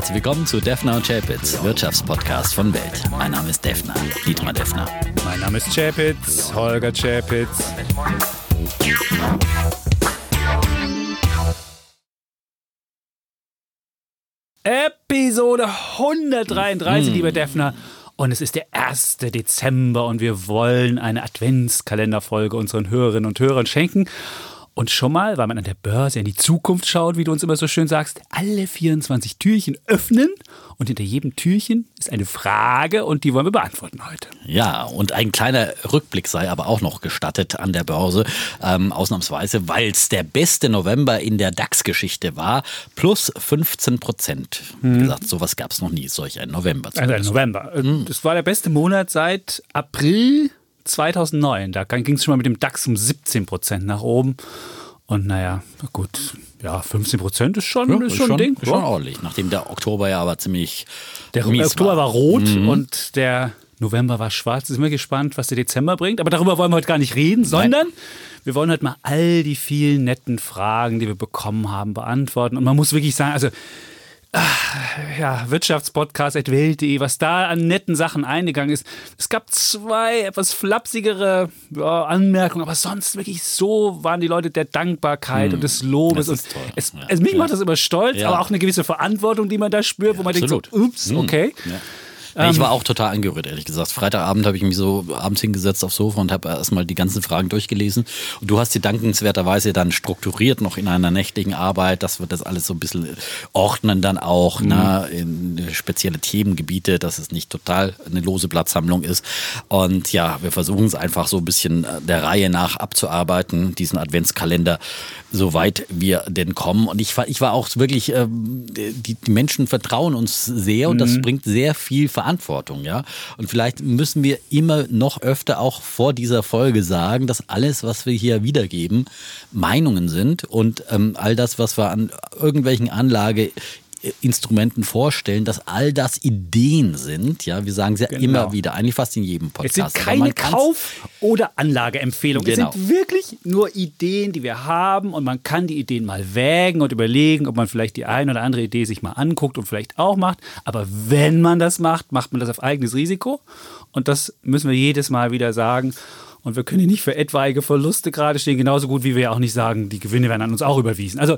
Herzlich willkommen zu Defner und Chapitz, Wirtschaftspodcast von Welt. Mein Name ist Defner, Dietmar Defner. Mein Name ist Chapitz, Holger Chapitz. Episode 133, hm. lieber Defner. Und es ist der 1. Dezember und wir wollen eine Adventskalenderfolge unseren Hörerinnen und Hörern schenken. Und schon mal, weil man an der Börse in die Zukunft schaut, wie du uns immer so schön sagst, alle 24 Türchen öffnen und hinter jedem Türchen ist eine Frage und die wollen wir beantworten heute. Ja, und ein kleiner Rückblick sei aber auch noch gestattet an der Börse, ähm, ausnahmsweise, weil es der beste November in der DAX-Geschichte war, plus 15 Prozent. Hm. Wie gesagt, sowas gab es noch nie, solch ein November. Also ein November. Hm. Das war der beste Monat seit April 2009. Da ging es schon mal mit dem DAX um 17 Prozent nach oben. Und naja, gut, ja, 15 Prozent ist schon, ja, ist schon ein Ding. Ist schon ordentlich, nachdem der Oktober ja aber ziemlich. Der Oktober war, war rot mhm. und der November war schwarz. Sind wir gespannt, was der Dezember bringt. Aber darüber wollen wir heute gar nicht reden, sondern Nein. wir wollen heute mal all die vielen netten Fragen, die wir bekommen haben, beantworten. Und man muss wirklich sagen, also ja, Wirtschaftspodcast.welt.de, was da an netten Sachen eingegangen ist. Es gab zwei etwas flapsigere ja, Anmerkungen, aber sonst wirklich so waren die Leute der Dankbarkeit mm, und des Lobes. Und es, ja, es, mich macht das immer stolz, ja. aber auch eine gewisse Verantwortung, die man da spürt, wo man absolut. denkt, so, ups, okay. Mm, ich war ähm, auch total angerührt, ehrlich gesagt. Freitagabend habe ich mich so abends hingesetzt aufs Sofa und habe erstmal die ganzen Fragen durchgelesen. Und du hast sie dankenswerterweise dann strukturiert noch in einer nächtigen Arbeit, dass wir das alles so ein bisschen ordnen dann auch mhm. na, in spezielle Themengebiete, dass es nicht total eine lose Blattsammlung ist. Und ja, wir versuchen es einfach so ein bisschen der Reihe nach abzuarbeiten, diesen Adventskalender, soweit wir denn kommen. Und ich war, ich war auch wirklich, ähm, die, die Menschen vertrauen uns sehr und das mhm. bringt sehr viel Verantwortung Verantwortung, ja. Und vielleicht müssen wir immer noch öfter auch vor dieser Folge sagen, dass alles, was wir hier wiedergeben, Meinungen sind und ähm, all das, was wir an irgendwelchen Anlage Instrumenten vorstellen, dass all das Ideen sind. Ja, wir sagen es ja genau. immer wieder, eigentlich fast in jedem Podcast. Es sind keine Kauf- oder Anlageempfehlungen. Genau. Es sind wirklich nur Ideen, die wir haben und man kann die Ideen mal wägen und überlegen, ob man vielleicht die eine oder andere Idee sich mal anguckt und vielleicht auch macht. Aber wenn man das macht, macht man das auf eigenes Risiko und das müssen wir jedes Mal wieder sagen. Und wir können hier nicht für etwaige Verluste gerade stehen, genauso gut wie wir ja auch nicht sagen, die Gewinne werden an uns auch überwiesen. Also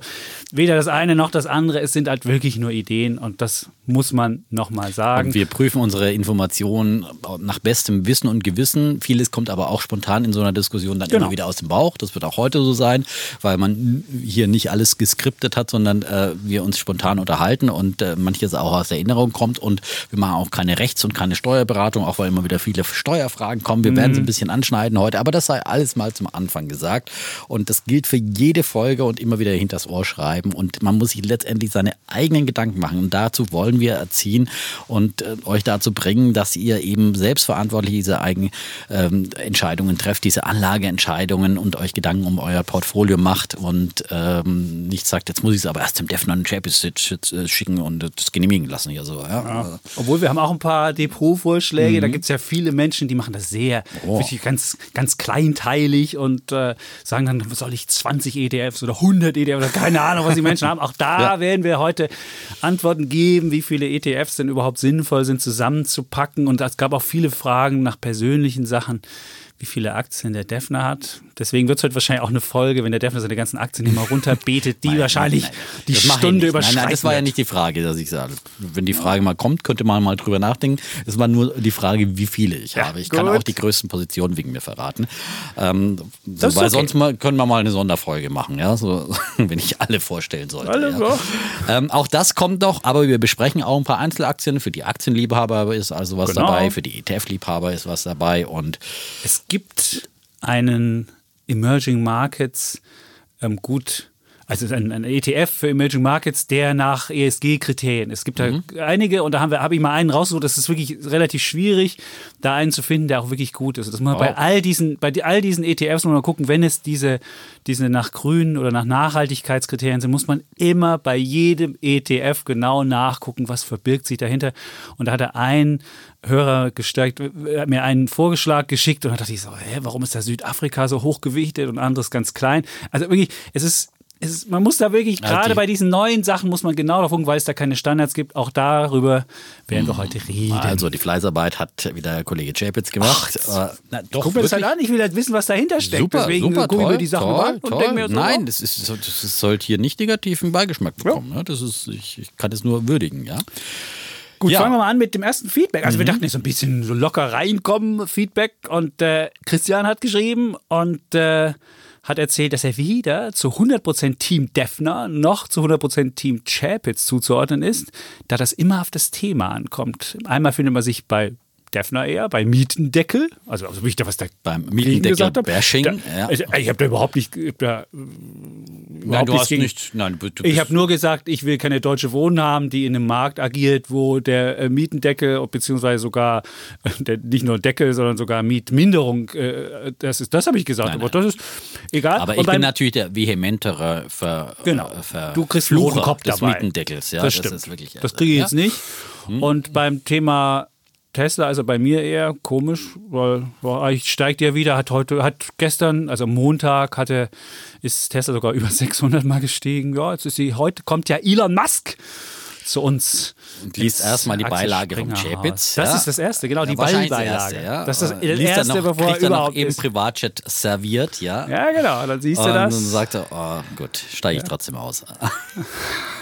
weder das eine noch das andere, es sind halt wirklich nur Ideen und das muss man nochmal sagen. Und wir prüfen unsere Informationen nach bestem Wissen und Gewissen. Vieles kommt aber auch spontan in so einer Diskussion dann genau. immer wieder aus dem Bauch. Das wird auch heute so sein, weil man hier nicht alles geskriptet hat, sondern äh, wir uns spontan unterhalten und äh, manches auch aus der Erinnerung kommt. Und wir machen auch keine Rechts- und keine Steuerberatung, auch weil immer wieder viele Steuerfragen kommen. Wir mhm. werden sie ein bisschen anschneiden entscheiden heute. Aber das sei alles mal zum Anfang gesagt. Und das gilt für jede Folge und immer wieder hinters Ohr schreiben. Und man muss sich letztendlich seine eigenen Gedanken machen. Und dazu wollen wir erziehen und äh, euch dazu bringen, dass ihr eben selbstverantwortlich diese eigenen ähm, Entscheidungen trefft, diese Anlageentscheidungen und euch Gedanken um euer Portfolio macht und ähm, nicht sagt, jetzt muss ich es aber erst dem Defner und Chapis schicken und das genehmigen lassen hier so. Ja? Ja. Obwohl wir haben auch ein paar Depot-Vorschläge, mhm. da gibt es ja viele Menschen, die machen das sehr, oh. ganz ganz kleinteilig und äh, sagen dann, soll ich 20 ETFs oder 100 ETFs oder keine Ahnung, was die Menschen haben. Auch da ja. werden wir heute Antworten geben, wie viele ETFs denn überhaupt sinnvoll sind, zusammenzupacken. Und es gab auch viele Fragen nach persönlichen Sachen wie viele Aktien der Defner hat. Deswegen wird es heute wahrscheinlich auch eine Folge, wenn der Defner seine ganzen Aktien immer runterbetet, die nein, wahrscheinlich nein, nein. die das Stunde überschreiten. Nein, nein, das war ja nicht die Frage, dass ich sage. Wenn die Frage mal kommt, könnte man mal drüber nachdenken. Es war nur die Frage, wie viele ich ja, habe. Ich gut. kann auch die größten Positionen wegen mir verraten. Ähm, so, weil okay. sonst mal, können wir mal eine Sonderfolge machen, ja, so, wenn ich alle vorstellen sollte. Alle ja. ähm, auch das kommt noch, aber wir besprechen auch ein paar Einzelaktien. Für die Aktienliebhaber ist also was genau. dabei, für die ETF-Liebhaber ist was dabei und es gibt einen Emerging Markets ähm, gut also ein, ein, ETF für Emerging Markets, der nach ESG-Kriterien. Es gibt mhm. da einige und da habe hab ich mal einen rausgesucht. Das ist wirklich relativ schwierig, da einen zu finden, der auch wirklich gut ist. Das muss man oh. bei all diesen, bei all diesen ETFs muss man gucken, wenn es diese, diese nach grünen oder nach Nachhaltigkeitskriterien sind, muss man immer bei jedem ETF genau nachgucken, was verbirgt sich dahinter. Und da hat er ein Hörer gestärkt, hat mir einen Vorgeschlag geschickt und da dachte ich so, hä, warum ist da Südafrika so hochgewichtet und anderes ganz klein? Also wirklich, es ist ist, man muss da wirklich, gerade die- bei diesen neuen Sachen, muss man genau darauf gucken, weil es da keine Standards gibt. Auch darüber werden Mhm. wir heute reden. Also die Fleißarbeit hat wieder der Kollege Chapitz gemacht. Äh, na, doch, Guck mir das halt an, ich will halt wissen, was dahinter steckt. Super, Deswegen super, gucke ich toll, mir die Sachen toll, an und denke mir so, Nein, das, ist, das sollte hier nicht negativen Beigeschmack bekommen. Ne? Das ist, ich, ich kann es nur würdigen, ja. Gut, Ja. Mhm. fangen wir mal an mit dem ersten Feedback. Also wir dachten, so ein bisschen so locker reinkommen, Feedback. Und äh, Christian hat geschrieben und äh, hat erzählt, dass er weder zu 100% Team Defner noch zu 100% Team Chapitz zuzuordnen ist, da das immer auf das Thema ankommt. Einmal findet man sich bei Defner eher, bei Mietendeckel. Also, also ich da was da Beim Mietendeckel. Bashing, Da, ja. also, ich habe da überhaupt nicht... Ich hab da, Nein, du hast gegen- nicht. Nein, du ich habe nur gesagt, ich will keine deutsche Wohnen haben, die in einem Markt agiert, wo der äh, Mietendeckel beziehungsweise sogar äh, der, nicht nur Deckel, sondern sogar Mietminderung, äh, das ist, das habe ich gesagt. Nein, aber das ist egal. Aber Und ich bin beim- natürlich der vehementere Ver, Genau. äh, Ver Du kriegst einen Flucher Kopf des dabei. Mietendeckels. Ja, das das, stimmt. wirklich. das kriege ich ja. jetzt nicht. Und beim Thema Tesla, also bei mir eher komisch, weil weil eigentlich steigt ja wieder, hat heute, hat gestern, also Montag, hatte, ist Tesla sogar über 600 Mal gestiegen. Ja, jetzt ist sie, heute kommt ja Elon Musk zu uns. Und liest erstmal die Axel Beilage vom Chapitz. Das ja. ist das Erste, genau, die. Erste, ja. Das ist das, liest Erste, noch, bevor er er überhaupt ist. Privatchat serviert, ja. Ja, genau, dann siehst du Und das. dann sagt er, oh gut, steige ich trotzdem aus.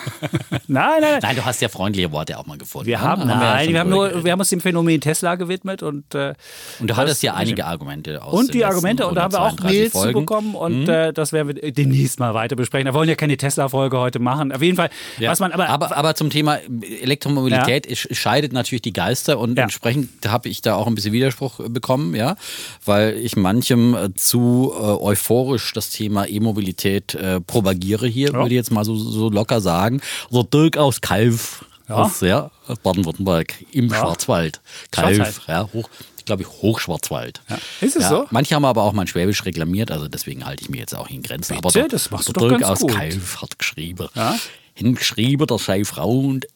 Nein, nein, nein. Nein, du hast ja freundliche Worte auch mal gefunden. Wir ne? haben, nein, schon wir, haben drüber nur, wir haben uns dem Phänomen Tesla gewidmet und äh, Und du hattest ja einige Argumente aus und die Argumente und da haben wir auch 132 Mails zu Folgen. Mhm. bekommen und äh, das werden wir demnächst mal weiter besprechen. Wir wollen ja keine Tesla-Folge heute machen. Auf jeden Fall, Ja. was man aber, aber, aber zum Thema Elektromobilität es scheidet natürlich die Geister und Ja. entsprechend habe ich da auch ein bisschen Widerspruch bekommen, ja, weil ich manchem äh, zu äh, euphorisch das Thema E-Mobilität äh, propagiere hier, würde ich jetzt mal so, so locker sagen. So Dirk aus Kalf, Ja. aus ja, Baden-Württemberg im Schwarzwald. Kalf, Schwarzwald. ja, hoch, ich glaube Hochschwarzwald. Ja. Ist es so? Manche haben aber auch mein Schwäbisch reklamiert, also deswegen halte ich mir jetzt auch in Grenzen. Bitte? aber Das machst du doch ganz aus gut. Kalf hat geschrieben. Ja? Hingeschrieben, dass seine Frau und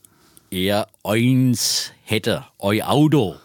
er eins hätte, eu Auto.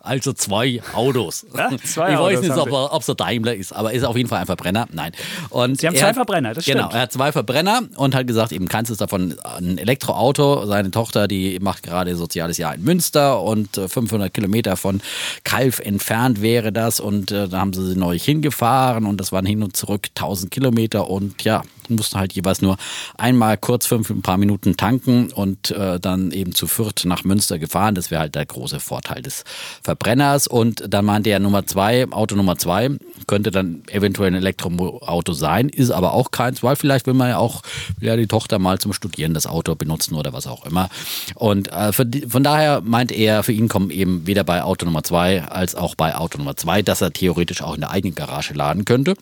Also zwei Autos. Ja, zwei ich Autos weiß nicht, ob es der Daimler ist, aber ist auf jeden Fall ein Verbrenner. Nein. Und Sie haben zwei hat- Verbrenner, das Genau, stimmt. er hat zwei Verbrenner und hat gesagt, eben kannst du es davon ein Elektroauto. Seine Tochter, die macht gerade soziales Jahr in Münster und äh, 500 Kilometer von Kalf entfernt wäre das. Und äh, da haben sie sie neulich hingefahren und das waren hin und zurück 1000 Kilometer und ja, mussten halt jeweils nur einmal kurz fünf, ein paar Minuten tanken und äh, dann eben zu Fürth nach Münster gefahren. Das wäre halt der große Vorteil des Verbrenners. Und dann meinte er Nummer zwei, Auto Nummer zwei, könnte dann eventuell ein Elektroauto sein, ist aber auch keins, weil vielleicht will man ja auch ja die Tochter mal zum Studieren das Auto benutzen oder was auch immer. Und äh, die, von daher meint er, für ihn kommen eben weder bei Auto Nummer zwei als auch bei Auto Nummer zwei, dass er theoretisch auch in der eigenen Garage laden könnte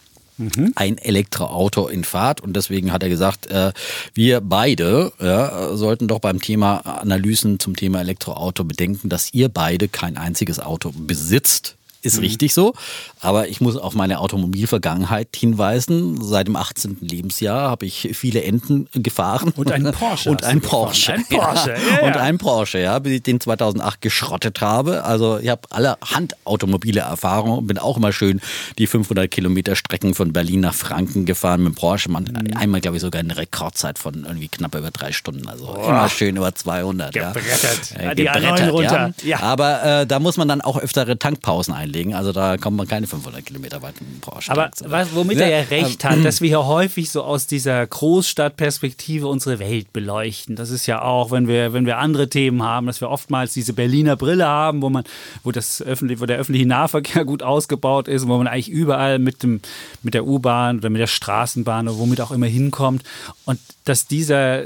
ein Elektroauto in Fahrt und deswegen hat er gesagt, äh, wir beide ja, sollten doch beim Thema Analysen zum Thema Elektroauto bedenken, dass ihr beide kein einziges Auto besitzt. Ist richtig so, aber ich muss auf meine Automobilvergangenheit hinweisen. Seit dem 18. Lebensjahr habe ich viele Enten gefahren. Und einen Porsche Und ein gefahren. Porsche. Ein Porsche, Ja. ja. Und ein Porsche, ja, bis ich den 2008 geschrottet habe. Also ich habe alle handautomobile Erfahrung und bin auch immer schön die 500 Kilometer Strecken von Berlin nach Franken gefahren mit dem Porsche. Man, Mhm. Einmal, glaube ich, sogar eine Rekordzeit von irgendwie knapp über drei Stunden. Also immer schön über 200. Gebrettert. Ja. Äh, die A9 gebrettert, runter. Ja. Aber äh, da muss man dann auch öftere Tankpausen einlegen. Also da kommt man keine 500 Kilometer weit mit dem Porsche. Aber was, womit Ja, er ja recht hat, dass wir hier häufig so aus dieser Großstadtperspektive unsere Welt beleuchten. Das ist ja auch, wenn wir, wenn wir andere Themen haben, dass wir oftmals diese Berliner Brille haben, wo man, wo das öffentlich, wo der öffentliche Nahverkehr gut ausgebaut ist, wo man eigentlich überall mit dem, mit der U-Bahn oder mit der Straßenbahn oder womit auch immer hinkommt. Und dass dieser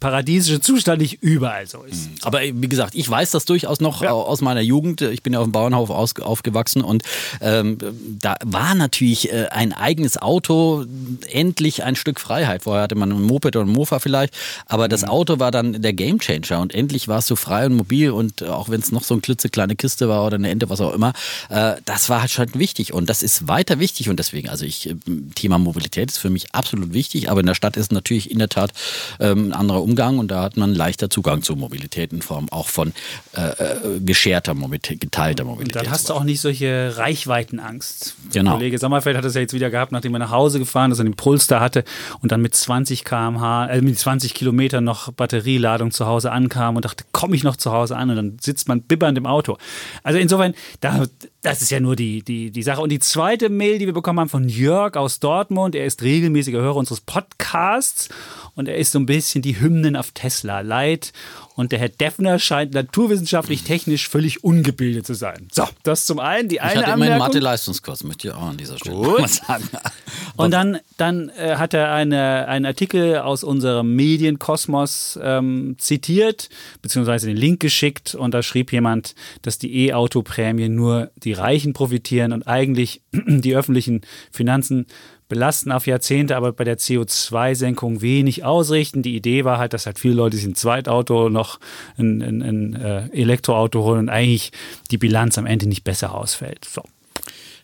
paradiesische Zustand nicht überall so ist. Aber wie gesagt, ich weiß das durchaus noch aus meiner Jugend. Ich bin ja auf dem Bauernhof aus, aufgewachsen und ähm, da war natürlich äh, ein eigenes Auto endlich ein Stück Freiheit. Vorher hatte man ein Moped oder ein Mofa vielleicht, aber das Auto war dann der Gamechanger und endlich warst du frei und mobil und äh, auch wenn es noch so eine klitzekleine Kiste war oder eine Ente, was auch immer, äh, das war halt schon wichtig und das ist weiter wichtig und deswegen, also ich, äh, Thema Mobilität ist für mich absolut wichtig, aber in der Stadt ist natürlich in der Tat ähm, ein anderer Umgang und da hat man leichter Zugang zur Mobilität in Form auch von äh, äh, gescherter Mobilität, geteilter Und Mobilität. dann hast du auch nicht solche Reichweitenangst. Genau. Kollege Sommerfeld hat das ja jetzt wieder gehabt, nachdem er nach Hause gefahren ist und den Puls da hatte und dann mit 20 km/h, äh, mit 20 Kilometern noch Batterieladung zu Hause ankam und dachte, komme ich noch zu Hause an? Und dann sitzt man bibbernd im Auto. Also insofern, da, das ist ja nur die, die, die Sache. Und die zweite Mail, die wir bekommen haben von Jörg aus Dortmund, er ist regelmäßiger Hörer unseres Podcasts und er ist so ein bisschen die Hymnen auf Tesla leid. Und der Herr Deffner scheint naturwissenschaftlich technisch völlig ungebildet zu sein. So, das zum einen. Die Ich eine hatte immer einen Anmerkung. Mathe-Leistungskurs, möchte ich auch an dieser Stelle Gut. mal sagen. Und dann, dann äh, hat er eine, einen Artikel aus unserem Medienkosmos ähm, zitiert, beziehungsweise den Link geschickt. Und da schrieb jemand, dass die E-Auto-Prämie nur die Reichen profitieren und eigentlich die öffentlichen Finanzen belasten auf Jahrzehnte, aber bei der CO2-Senkung wenig ausrichten. Die Idee war halt, dass halt viele Leute sich ein Zweitauto noch ein, ein, ein äh, Elektroauto holen und eigentlich die Bilanz am Ende nicht besser ausfällt. So.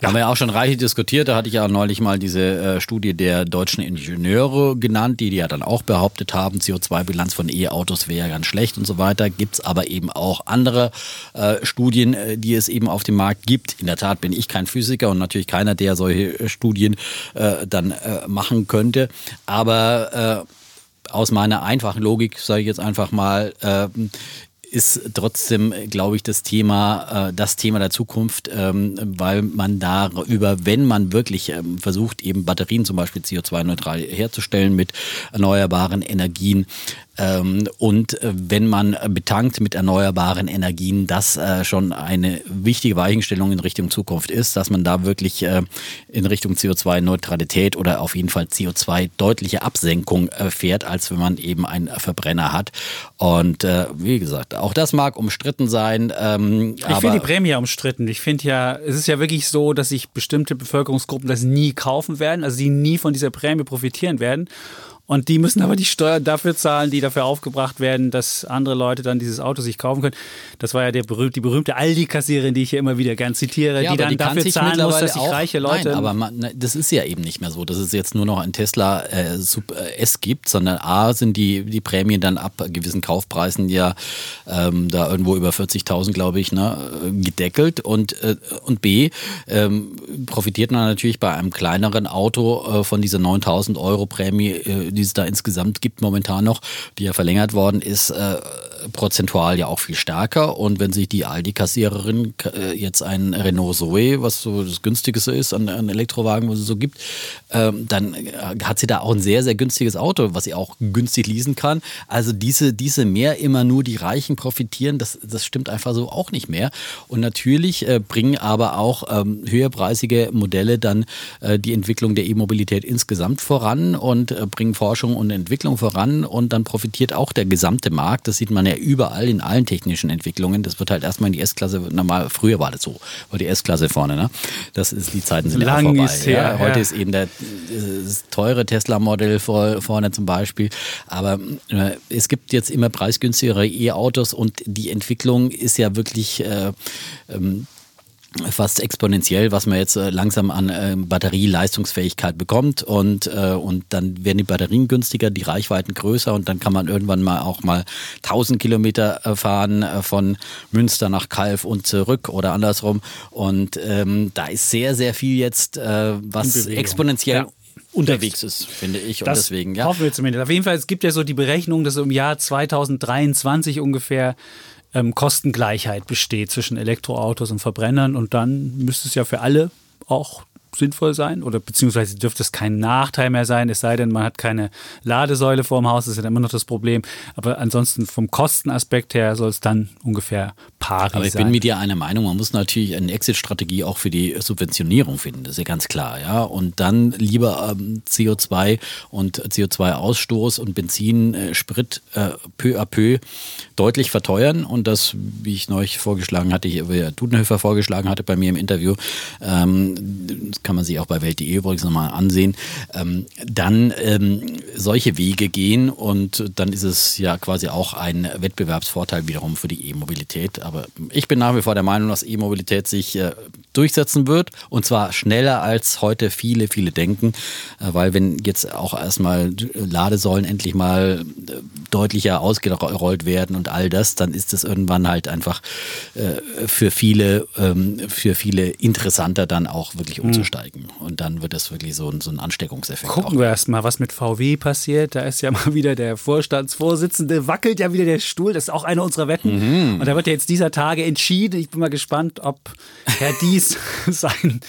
Haben wir ja auch schon reichlich diskutiert. Da hatte ich ja neulich mal diese äh, Studie der deutschen Ingenieure genannt, die, die ja dann auch behauptet haben, CO2-Bilanz von E-Autos wäre ja ganz schlecht und so weiter. Gibt es aber eben auch andere äh, Studien, äh, die es eben auf dem Markt gibt. In der Tat bin ich kein Physiker und natürlich keiner, der solche äh, Studien äh, dann äh, machen könnte. Aber aus meiner einfachen Logik, sage ich jetzt einfach mal, äh, ist trotzdem, glaube ich, das Thema, äh, das Thema der Zukunft, ähm, weil man darüber, wenn man wirklich ähm, versucht, eben Batterien zum Beispiel CO2-neutral herzustellen mit erneuerbaren Energien, und äh, wenn man betankt mit erneuerbaren Energien, das äh, schon eine wichtige Weichenstellung in Richtung Zukunft ist, dass man da wirklich äh, in Richtung CO2-Neutralität oder auf jeden Fall CO2 deutliche Absenkung äh, fährt, als wenn man eben einen Verbrenner hat. Und wie gesagt, auch das mag umstritten sein. Ähm, Ich finde die Prämie ja umstritten. Ich finde ja, es ist ja wirklich so, dass sich bestimmte Bevölkerungsgruppen das nie kaufen werden, also die nie von dieser Prämie profitieren werden. Und die müssen aber die Steuern dafür zahlen, die dafür aufgebracht werden, dass andere Leute dann dieses Auto sich kaufen können. Das war ja der berühmte, die berühmte Aldi-Kassiererin, die ich hier immer wieder gern zitiere, Ja, die dann kann dafür zahlen muss, dass sich reiche Leute. Nein, aber man, ne, das ist ja eben nicht mehr so, dass es jetzt nur noch ein Tesla äh, Sub äh, S gibt, sondern A sind die, die Prämien dann ab gewissen Kaufpreisen ja ähm, da irgendwo über 40.000, glaube ich, ne, äh, gedeckelt und, äh, und B ähm, profitiert man natürlich bei einem kleineren Auto äh, von dieser 9.000 Euro Prämie, äh, die es da insgesamt gibt momentan noch, die ja verlängert worden ist, äh, prozentual ja auch viel stärker. Und wenn sich die Aldi-Kassiererin äh, jetzt ein Renault Zoe, was so das günstigste ist an, an Elektrowagen, was es so gibt, ähm, dann äh, hat sie da auch ein sehr, sehr günstiges Auto, was sie auch günstig leasen kann. Also diese, diese mehr immer nur die Reichen profitieren, das, das stimmt einfach so auch nicht mehr. Und natürlich äh, bringen aber auch ähm, höherpreisige Modelle dann äh, die Entwicklung der E-Mobilität insgesamt voran und äh, bringen Forschung und Entwicklung voran und dann profitiert auch der gesamte Markt. Das sieht man ja überall in allen technischen Entwicklungen. Das wird halt erstmal in die S-Klasse, normal, früher war das so, war die S-Klasse vorne, ne? Das ist, die Zeiten sind ja Lang vorbei. ist her, ja. Heute ja. ist eben der, das teure Tesla-Modell vor, vorne zum Beispiel. Aber äh, es gibt jetzt immer preisgünstigere E-Autos und die Entwicklung ist ja wirklich äh, ähm, fast exponentiell, was man jetzt äh, langsam an äh, Batterieleistungsfähigkeit bekommt und, äh, und dann werden die Batterien günstiger, die Reichweiten größer und dann kann man irgendwann mal auch mal 1000 Kilometer fahren äh, von Münster nach Kalf und zurück oder andersrum und ähm, da ist sehr, sehr viel jetzt, was exponentiell Ja. unterwegs ist, finde ich und Das deswegen, ja. Hoffen wir zumindest. Auf jeden Fall, es gibt ja so die Berechnung, dass im Jahr 2023 ungefähr ähm, Kostengleichheit besteht zwischen Elektroautos und Verbrennern. Und dann müsste es ja für alle auch sinnvoll sein oder beziehungsweise dürfte es kein Nachteil mehr sein, es sei denn, man hat keine Ladesäule vorm Haus, das ist ja immer noch das Problem. Aber ansonsten vom Kostenaspekt her soll es dann ungefähr pari Aber ich sein. bin mit dir einer Meinung, man muss natürlich eine Exit-Strategie auch für die Subventionierung finden, das ist ja ganz klar, ja. Und dann lieber ähm, CO2 und CO2-Ausstoß und Benzin, äh, Sprit äh, peu à peu deutlich verteuern und das, wie ich neulich vorgeschlagen hatte, wie Herr Dudenhöfer vorgeschlagen hatte bei mir im Interview, ähm, kann man sich auch bei Welt.de übrigens nochmal ansehen, ähm, dann ähm, solche Wege gehen und dann ist es ja quasi auch ein Wettbewerbsvorteil wiederum für die E-Mobilität. Aber ich bin nach wie vor der Meinung, dass E-Mobilität sich äh, durchsetzen wird und zwar schneller als heute viele, viele denken, äh, weil wenn jetzt auch erstmal Ladesäulen endlich mal äh, deutlicher ausgerollt werden und all das, dann ist es irgendwann halt einfach äh, für viele, ähm, für viele interessanter dann auch wirklich umzusteigen und dann wird es wirklich so, so ein Ansteckungseffekt. Gucken auch. wir erst mal, was mit VW passiert. Da ist ja mal wieder der Vorstandsvorsitzende, wackelt ja wieder der Stuhl. Das ist auch eine unserer Wetten. Mhm. Und da wird ja jetzt dieser Tage entschieden. Ich bin mal gespannt, ob Herr Dies seinen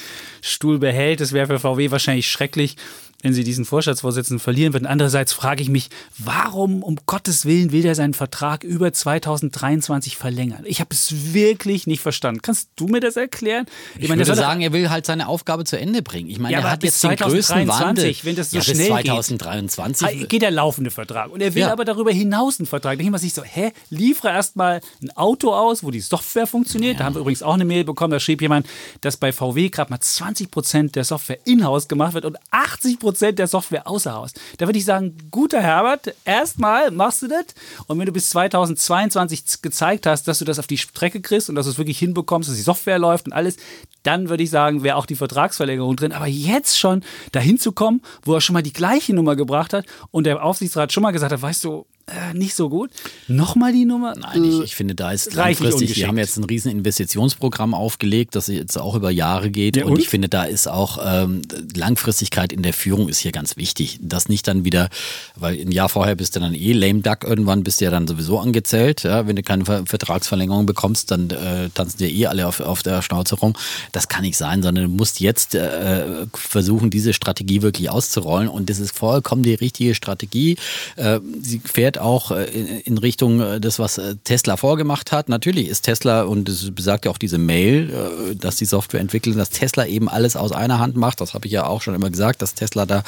Stuhl behält. Das wäre für VW wahrscheinlich schrecklich, wenn sie diesen Vorstandsvorsitzenden verlieren würden. Andererseits frage ich mich, warum um Gottes Willen will der seinen Vertrag über 2023 verlängern? Ich habe es wirklich nicht verstanden. Kannst du mir das erklären? Ich, meine, der würde sagen, er will halt seine Aufgabe zu Ende bringen. Ich meine, Ja, er hat jetzt den größten 2023, Wandel. wenn das so ja, schnell geht. 2023. Ah, geht der laufende Vertrag. Und er will Ja. aber darüber hinaus einen Vertrag. Da denke ich mir sich so, hä, liefere erstmal ein Auto aus, wo die Software funktioniert. Da haben wir übrigens auch eine Mail bekommen, da schrieb jemand, dass bei VW gerade mal 20 Prozent der Software in-house gemacht wird und 80 Prozent der Software außer Haus. Da würde ich sagen, guter Herbert, erstmal machst du das und wenn du bis 2022 z- gezeigt hast, dass du das auf die Strecke kriegst und dass du es wirklich hinbekommst, dass die Software läuft und alles, dann würde ich sagen, wäre auch die Vertragsverlängerung drin. Aber jetzt schon dahin zu kommen, wo er schon mal die gleiche Nummer gebracht hat und der Aufsichtsrat schon mal gesagt hat, weißt du, äh, nicht so gut. Nochmal die Nummer? Nein, ich, ich finde, da ist langfristig, die haben jetzt ein riesen Investitionsprogramm aufgelegt, das jetzt auch über Jahre geht. Ja, und, und? ich finde, da ist auch ähm, Langfristigkeit in der Führung ist hier ganz wichtig. Das nicht dann wieder, weil ein Jahr vorher bist du dann eh lame duck, irgendwann bist du ja dann sowieso angezählt. Ja? Wenn du keine Ver Vertragsverlängerung bekommst, dann äh, tanzen dir eh alle auf, auf der Schnauze rum. Das kann nicht sein, sondern du musst jetzt äh, versuchen, diese Strategie wirklich auszurollen. Und das ist vollkommen die richtige Strategie. Äh, sie fährt auch äh, in, in Richtung äh, des, was äh, Tesla vorgemacht hat. Natürlich ist Tesla, und das besagt ja auch diese Mail, dass die Software entwickeln, dass Tesla eben alles aus einer Hand macht. Das habe ich ja auch schon immer gesagt, dass Tesla da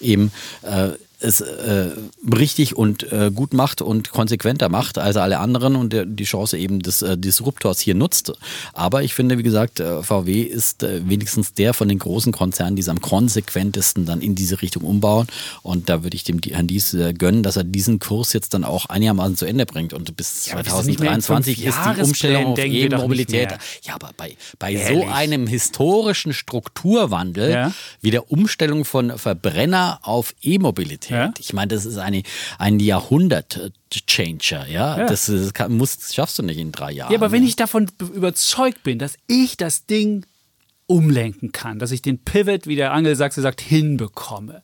eben äh, es äh, richtig und äh, gut macht und konsequenter macht als alle anderen und der, die Chance eben des äh, Disruptors hier nutzt. Aber ich finde, wie gesagt, äh, VW ist äh, wenigstens der von den großen Konzernen, die es am konsequentesten dann in diese Richtung umbauen. Und da würde ich dem Herrn Dies äh, gönnen, dass er diesen Kurs jetzt dann auch einigermaßen zu Ende bringt. Und bis Ja, aber wir sind nicht mehr in 2023 ist die Umstellung auf E-Mobilität. Ja, aber bei, bei so einem historischen Strukturwandel Ja. wie der Umstellung von Verbrenner auf E-Mobilität. Ja. Ich meine, das ist eine, ein Jahrhundert-Changer, ja. Ja. Das, ist- kann, muss, das schaffst du nicht in drei Jahren. Ja, aber wenn ich davon be- überzeugt bin, dass ich das Ding umlenken kann, dass ich den Pivot, wie der Angelsachse sagt, hinbekomme,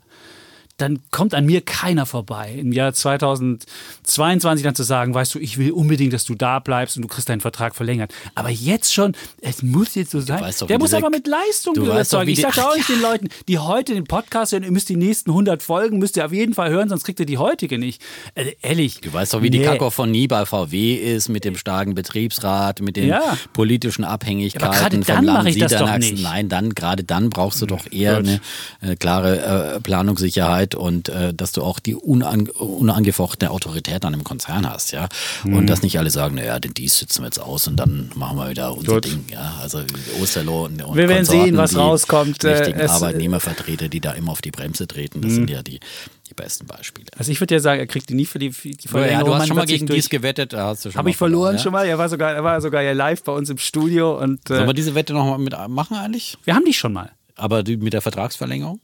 dann kommt an mir keiner vorbei. Im Jahr 2022 dann zu sagen, weißt du, ich will unbedingt, dass du da bleibst und du kriegst deinen Vertrag verlängert. Aber jetzt schon, es muss jetzt so sein. doch, der muss aber mit Leistung du überzeugen. Ich die- sage auch nicht den Leuten, die heute den Podcast hören, ihr müsst die nächsten 100 Folgen, müsst ihr auf jeden Fall hören, sonst kriegt ihr die heutige nicht. Äh, ehrlich. Du weißt doch, wie die Nee. Kakophonie bei VW ist mit dem starken Betriebsrat, mit den Ja. politischen Abhängigkeiten vom dann Land. mache ich das doch nicht. Nein, dann gerade dann brauchst du doch eher gut. eine äh, klare äh, Planungssicherheit und äh, dass du auch die unan unangefochtene Autorität an einem Konzern hast, ja. Mhm. Und dass nicht alle sagen, naja, den dies sitzen wir jetzt aus und dann machen wir wieder unser Gut. Ding, ja. Also Osterloh und, und Wir werden Konsorten, sehen, was die rauskommt. Äh, Mächtigen es- Arbeitnehmervertreter, die da immer auf die Bremse treten, das sind ja die, die besten Beispiele. Also ich würde ja sagen, er kriegt die nie für die, die Ja, Verlängerung. du hast schon mal gegen durch- dies gewettet, da hast du schon Habe mal ich verloren ja? schon mal. Er war sogar, er war sogar ja live bei uns im Studio und Sollen äh, wir diese Wette noch mal mit machen eigentlich? wir haben die schon mal. Aber die, mit der Vertragsverlängerung?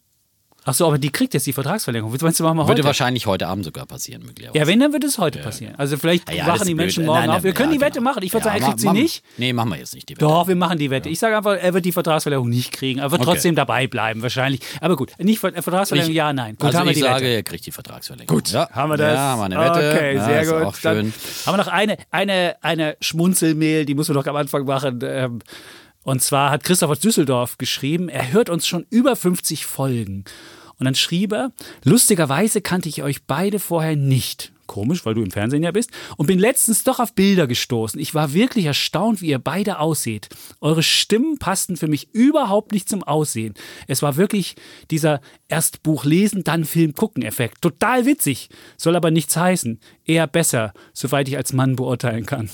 Ach so, aber die kriegt jetzt die Vertragsverlängerung. Meinst du, machen wir Würde heute? wahrscheinlich heute Abend sogar passieren, möglicherweise. Ja, wenn, dann wird es heute passieren. Also vielleicht Ja, ja, wachen die. Menschen Nein, morgen nein, auf. Wir können ja, die Wette genau. machen. Ich würde Ja, sagen, er ma- kriegt sie machen- nicht. Nee, machen wir jetzt nicht die Wette. Doch, wir machen die Wette. Ich sage einfach, er wird die Vertragsverlängerung nicht kriegen. Er wird Okay. trotzdem dabei bleiben, wahrscheinlich. Aber gut, nicht Ver- Vertragsverlängerung, Ich- ja, nein. Gut, also haben wir ich die sage, Wette. er kriegt die Vertragsverlängerung. Gut, ja. haben wir das? Ja, haben wir eine Wette. Okay, ja, sehr gut. Auch schön. Dann haben wir noch eine, eine, eine Schmunzelmail, die müssen wir doch am Anfang machen. Ähm, Und zwar hat Christoph aus Düsseldorf geschrieben, er hört uns schon über 50 Folgen. Und dann schrieb er, lustigerweise kannte ich euch beide vorher nicht. Komisch, weil du im Fernsehen ja bist. Und bin letztens doch auf Bilder gestoßen. Ich war wirklich erstaunt, wie ihr beide ausseht. Eure Stimmen passten für mich überhaupt nicht zum Aussehen. Es war wirklich dieser erst Buch lesen, dann Film gucken Effekt. Total witzig. Soll aber nichts heißen. Eher besser, soweit ich als Mann beurteilen kann.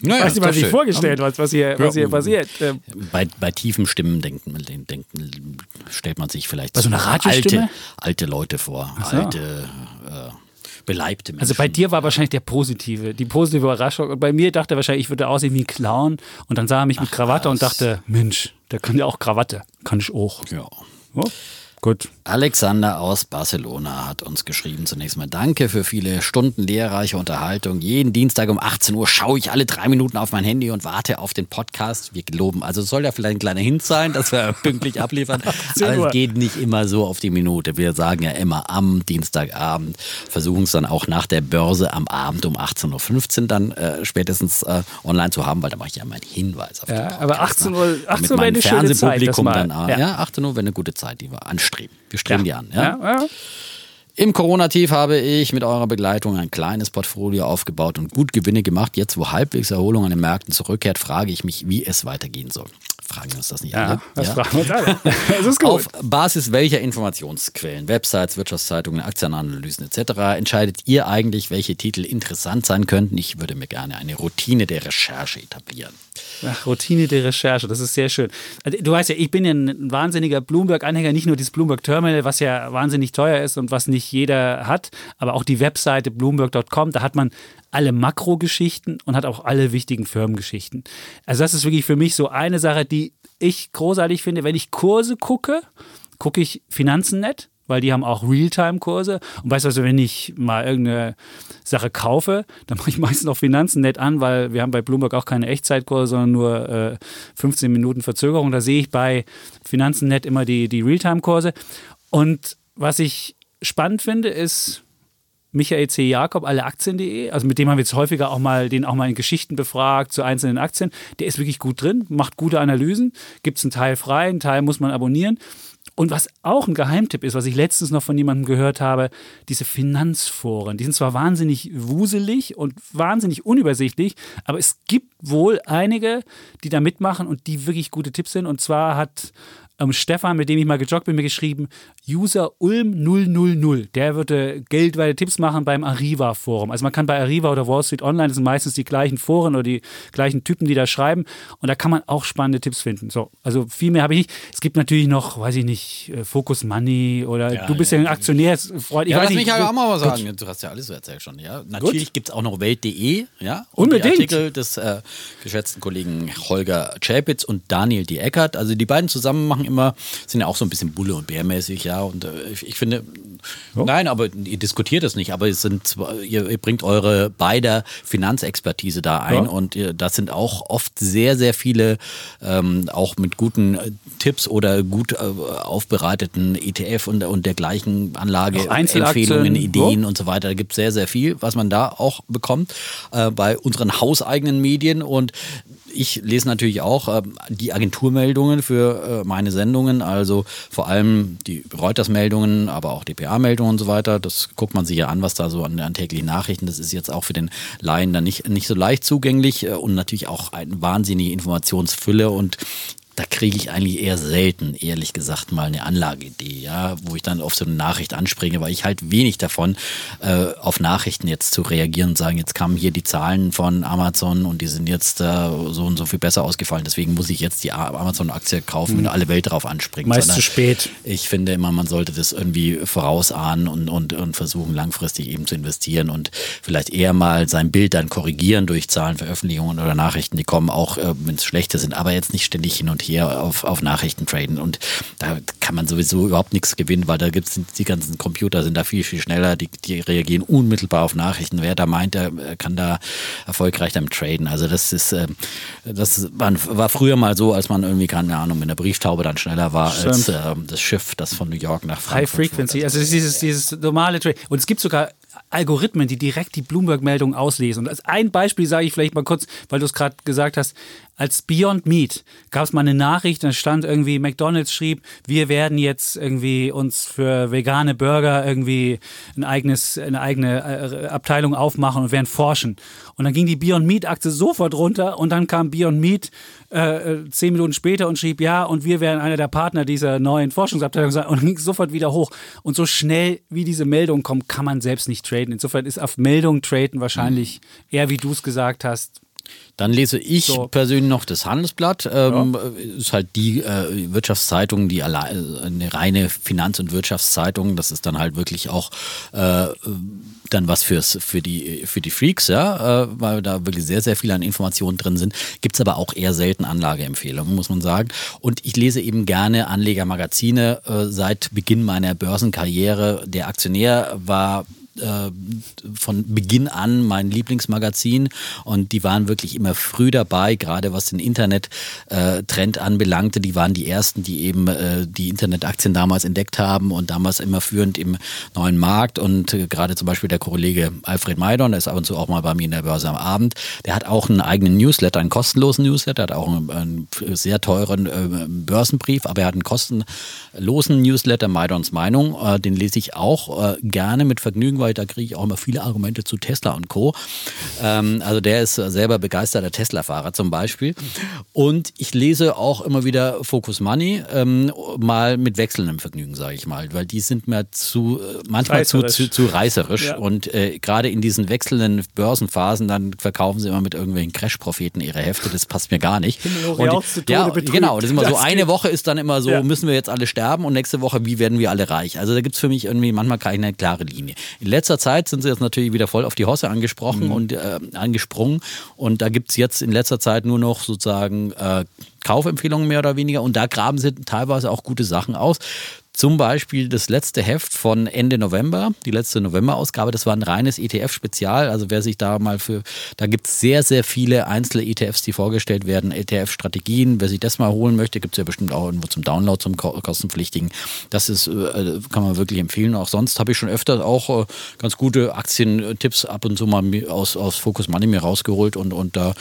Naja, Weißt ist du, doch was sich schön. vorgestellt hat, was hier, was hier passiert? Ähm, Bei, bei tiefen Stimmen denken, denken, stellt man sich vielleicht so alte, alte Leute vor, so. alte äh, beleibte Menschen. Also bei dir war wahrscheinlich der positive, die positive Überraschung. Und bei mir dachte er wahrscheinlich, ich würde aussehen wie ein Clown. Und dann sah er mich mit Krawatte und dachte, Mensch, der kann ja auch Krawatte. Kann ich auch. ja. Ja, gut. Alexander aus Barcelona hat uns geschrieben. Zunächst mal danke für viele Stunden lehrreiche Unterhaltung. Jeden Dienstag um 18 Uhr schaue ich alle drei Minuten auf mein Handy und warte auf den Podcast. Wir geloben. Also soll da vielleicht ein kleiner Hint sein, dass wir pünktlich abliefern. 18 Aber Uhr. es geht nicht immer so auf die Minute. Wir sagen ja immer am Dienstagabend, versuchen es dann auch nach der Börse am Abend um 18.15 Uhr dann äh, spätestens äh, online zu haben, weil da mache ich ja meinen Hinweis auf Ja, den aber Podcast, 18 ne? Uhr- Damit 18 Uhr wäre eine schöne Zeit, dann, ah, Ja. ja. 18 Uhr wäre eine gute Zeit, die wir anstreben. Wir streben die an. Ja? Ja, ja. Im Corona-Tief habe ich mit eurer Begleitung ein kleines Portfolio aufgebaut und gut Gewinne gemacht. Jetzt, wo halbwegs Erholung an den Märkten zurückkehrt, frage ich mich, wie es weitergehen soll. Fragen wir uns das nicht Ja, alle? das fragen wir uns alle. Das ist gut. Auf Basis welcher Informationsquellen, Websites, Wirtschaftszeitungen, Aktienanalysen etc. entscheidet ihr eigentlich, welche Titel interessant sein könnten? Ich würde mir gerne eine Routine der Recherche etablieren. Ach, Routine der Recherche, das ist sehr schön. Also, Du weißt ja, ich bin ja ein wahnsinniger Bloomberg-Anhänger, nicht nur dieses Bloomberg Terminal, was ja wahnsinnig teuer ist und was nicht jeder hat, aber auch die Webseite bloomberg.com, da hat man alle Makrogeschichten und hat auch alle wichtigen Firmengeschichten. Also das ist wirklich für mich so eine Sache, die ich großartig finde. Wenn ich Kurse gucke, gucke ich Finanzen.net, weil die haben auch Realtime-Kurse. Und weißt du, also wenn ich mal irgendeine Sache kaufe, dann mache ich meistens auch Finanzen.net an, weil wir haben bei Bloomberg auch keine Echtzeitkurse, sondern nur äh, 15 Minuten Verzögerung. Da sehe ich bei Finanzen.net immer die, die Realtime-Kurse. Und was ich spannend finde, ist Michael C. Jakob, alle Aktien.de. Also mit dem haben wir jetzt häufiger auch mal den auch mal in Geschichten befragt zu einzelnen Aktien. Der ist wirklich gut drin, macht gute Analysen, gibt es einen Teil frei, einen Teil muss man abonnieren. Und was auch ein Geheimtipp ist, was ich letztens noch von jemandem gehört habe, diese Finanzforen, die sind zwar wahnsinnig wuselig und wahnsinnig unübersichtlich, aber es gibt wohl einige, die da mitmachen und die wirklich gute Tipps sind. Und zwar hat ähm, Stefan, mit dem ich mal gejoggt bin, mir geschrieben, User Ulm 000. Der würde geldweite Tipps machen beim Arriva-Forum. Also man kann bei Arriva oder Wall Street Online, das sind meistens die gleichen Foren oder die gleichen Typen, die da schreiben. Und da kann man auch spannende Tipps finden. So, also viel mehr habe ich nicht. Es gibt natürlich noch, weiß ich nicht, äh, Focus Money oder Ja, du bist ja. ja ein Aktionär, Freund. Ich Ja, weiß lass nicht, mich halt auch mal was Gut. sagen. Du hast ja alles so erzählt schon. Ja? Natürlich gibt es auch noch Welt.de. Ja? Unbedingt. Die Artikel des äh, geschätzten Kollegen Holger Chapitz und Daniel D. Eckert. Also die beiden zusammen machen immer, sind ja auch so ein bisschen Bulle- und Bärmäßig. Ja? Und äh, ich, ich finde, nein, aber ihr diskutiert das nicht. Aber es sind ihr, ihr bringt eure beider Finanzexpertise da ein. Ja. Und ihr, das sind auch oft sehr, sehr viele, ähm, auch mit guten äh, Tipps oder gut äh, aufbereiteten ETF und, und dergleichen Anlage. Empfehlungen, Ideen ja. und so weiter. Da gibt es sehr, sehr viel, was man da auch bekommt äh, bei unseren hauseigenen Medien. Und ich lese natürlich auch äh, die Agenturmeldungen für äh, meine Sendungen, also vor allem die Reuters-Meldungen, aber auch DPA-Meldungen und so weiter. Das guckt man sich ja an, was da so an, an täglichen Nachrichten. Das ist jetzt auch für den Laien dann nicht, nicht so leicht zugänglich äh, und natürlich auch eine wahnsinnige Informationsfülle und da kriege ich eigentlich eher selten, ehrlich gesagt, mal eine Anlageidee, ja, wo ich dann auf so eine Nachricht anspringe, weil ich halt wenig davon, äh, auf Nachrichten jetzt zu reagieren und sagen, jetzt kamen hier die Zahlen von Amazon und die sind jetzt äh, so und so viel besser ausgefallen, deswegen muss ich jetzt die Amazon-Aktie kaufen und alle Welt darauf anspringt. Meist sondern zu spät. Ich finde immer, man sollte das irgendwie vorausahnen und, und, und versuchen, langfristig eben zu investieren und vielleicht eher mal sein Bild dann korrigieren durch Zahlenveröffentlichungen oder Nachrichten, die kommen, auch äh, wenn es schlechte sind, aber jetzt nicht ständig hin und her auf, auf Nachrichten traden. Und da kann man sowieso überhaupt nichts gewinnen, weil da gibt es die ganzen Computer sind da viel, viel schneller, die, die reagieren unmittelbar auf Nachrichten. Wer da meint, der äh, kann da erfolgreich damit traden. Also das ist, äh, das war, früher mal so, als man irgendwie, keine Ahnung, mit einer Brieftaube dann schneller war als Stimmt. äh, das Schiff, das von New York nach High Frankfurt Frequency, fuhr. also dieses, dieses normale Trade. Und es gibt sogar Algorithmen, die direkt die Bloomberg-Meldung auslesen. Und als ein Beispiel sage ich vielleicht mal kurz, weil du es gerade gesagt hast, als Beyond Meat gab es mal eine Nachricht, da stand irgendwie, McDonalds schrieb, wir werden jetzt irgendwie uns für vegane Burger irgendwie ein eigenes, eine eigene äh, Abteilung aufmachen und werden forschen. Und dann ging die Beyond Meat Aktie sofort runter und dann kam Beyond Meat äh, äh, zehn Minuten später und schrieb, ja, und wir werden einer der Partner dieser neuen Forschungsabteilung sein und ging sofort wieder hoch. Und so schnell wie diese Meldung kommt, kann man selbst nicht traden. Insofern ist auf Meldungen traden wahrscheinlich eher, wie du es gesagt hast, Dann lese ich So. persönlich noch das Handelsblatt. Ähm, Ist halt die äh, Wirtschaftszeitung, die allein, eine reine Finanz- und Wirtschaftszeitung. Das ist dann halt wirklich auch äh, dann was fürs, für, die, für die Freaks, ja, äh, weil da wirklich sehr, sehr viel an Informationen drin sind. Gibt es aber auch eher selten Anlageempfehlungen, muss man sagen. Und ich lese eben gerne Anlegermagazine äh, seit Beginn meiner Börsenkarriere. Der Aktionär war äh, von Beginn an mein Lieblingsmagazin und die waren wirklich immer früh dabei, gerade was den Internet-Trend anbelangte. Die waren die ersten, die eben äh, die Internetaktien damals entdeckt haben und damals immer führend im neuen Markt. Und äh, gerade zum Beispiel der Kollege Alfred Maidon, der ist ab und zu auch mal bei mir in der Börse am Abend, der hat auch einen eigenen Newsletter, einen kostenlosen Newsletter, hat auch einen, einen sehr teuren Börsenbrief, aber er hat einen kostenlosen Newsletter, Maidons Meinung. Den lese ich auch gerne mit Vergnügen, weil da kriege ich auch immer viele Argumente zu Tesla und Co. Ähm, also der ist selber begeisterter Tesla-Fahrer zum Beispiel. Und ich lese auch immer wieder Focus Money, ähm, mal mit wechselndem Vergnügen, sage ich mal, weil die sind mir zu, äh, manchmal zu, Reißerisch. zu, zu reißerisch. Ja. Und äh, gerade in diesen wechselnden Börsenphasen, dann verkaufen sie immer mit irgendwelchen Crash-Propheten ihre Hefte. Das passt mir gar nicht. Und, zu ja, genau. Das ist immer so, Das eine geht. Woche ist dann immer so, Ja. müssen wir jetzt alle sterben und nächste Woche, wie werden wir alle reich? Also da gibt es für mich irgendwie manchmal keine klare Linie. In letzter Zeit sind sie jetzt natürlich wieder voll auf die Hosse angesprochen und äh, angesprungen. Und da gibt es jetzt in letzter Zeit nur noch sozusagen äh, Kaufempfehlungen mehr oder weniger. Und da graben sie teilweise auch gute Sachen aus. Zum Beispiel das letzte Heft von Ende November, die letzte November-Ausgabe, das war ein reines ETF-Spezial. Also wer sich da mal für, da gibt es sehr, sehr viele einzelne ETFs, die vorgestellt werden, ETF-Strategien. Wer sich das mal holen möchte, gibt es ja bestimmt auch irgendwo zum Download, zum ko- kostenpflichtigen. Das ist, äh, kann man wirklich empfehlen. Auch sonst habe ich schon öfter auch äh, ganz gute Aktientipps ab und zu mal aus, aus Focus Money mir rausgeholt und, und da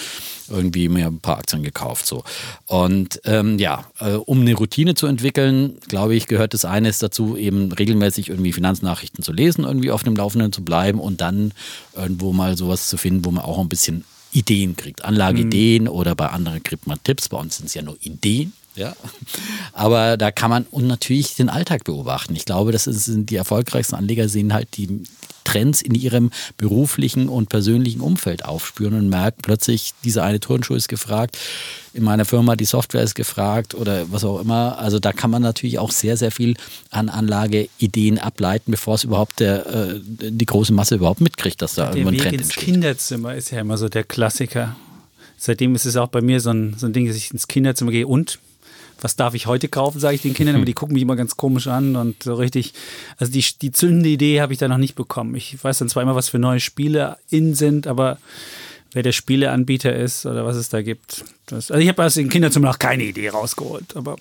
irgendwie mir ein paar Aktien gekauft. So. Und ähm, ja, äh, um eine Routine zu entwickeln, glaube ich, gehört das eines dazu, eben regelmäßig irgendwie Finanznachrichten zu lesen, irgendwie auf dem Laufenden zu bleiben und dann irgendwo mal sowas zu finden, wo man auch ein bisschen Ideen kriegt. Anlageideen oder bei anderen kriegt man Tipps. Bei uns sind es ja nur Ideen. Ja, aber da kann man und natürlich den Alltag beobachten. Ich glaube, das sind die erfolgreichsten Anleger sehen halt die Trends in ihrem beruflichen und persönlichen Umfeld aufspüren und merken plötzlich, diese eine Turnschuh ist gefragt, in meiner Firma die Software ist gefragt oder was auch immer. Also da kann man natürlich auch sehr, sehr viel an Anlageideen ableiten, bevor es überhaupt der, äh, die große Masse überhaupt mitkriegt, dass da irgendwo ein Trend ins entsteht. Kinderzimmer ist ja immer so der Klassiker. Seitdem ist es auch bei mir so ein, so ein Ding, dass ich ins Kinderzimmer gehe und was darf ich heute kaufen, sage ich den Kindern, aber die gucken mich immer ganz komisch an und so richtig, also die, die zündende Idee habe ich da noch nicht bekommen. Ich weiß dann zwar immer, was für neue Spiele in sind, aber wer der Spieleanbieter ist oder was es da gibt. Das, also ich habe aus den Kinderzimmer noch keine Idee rausgeholt, aber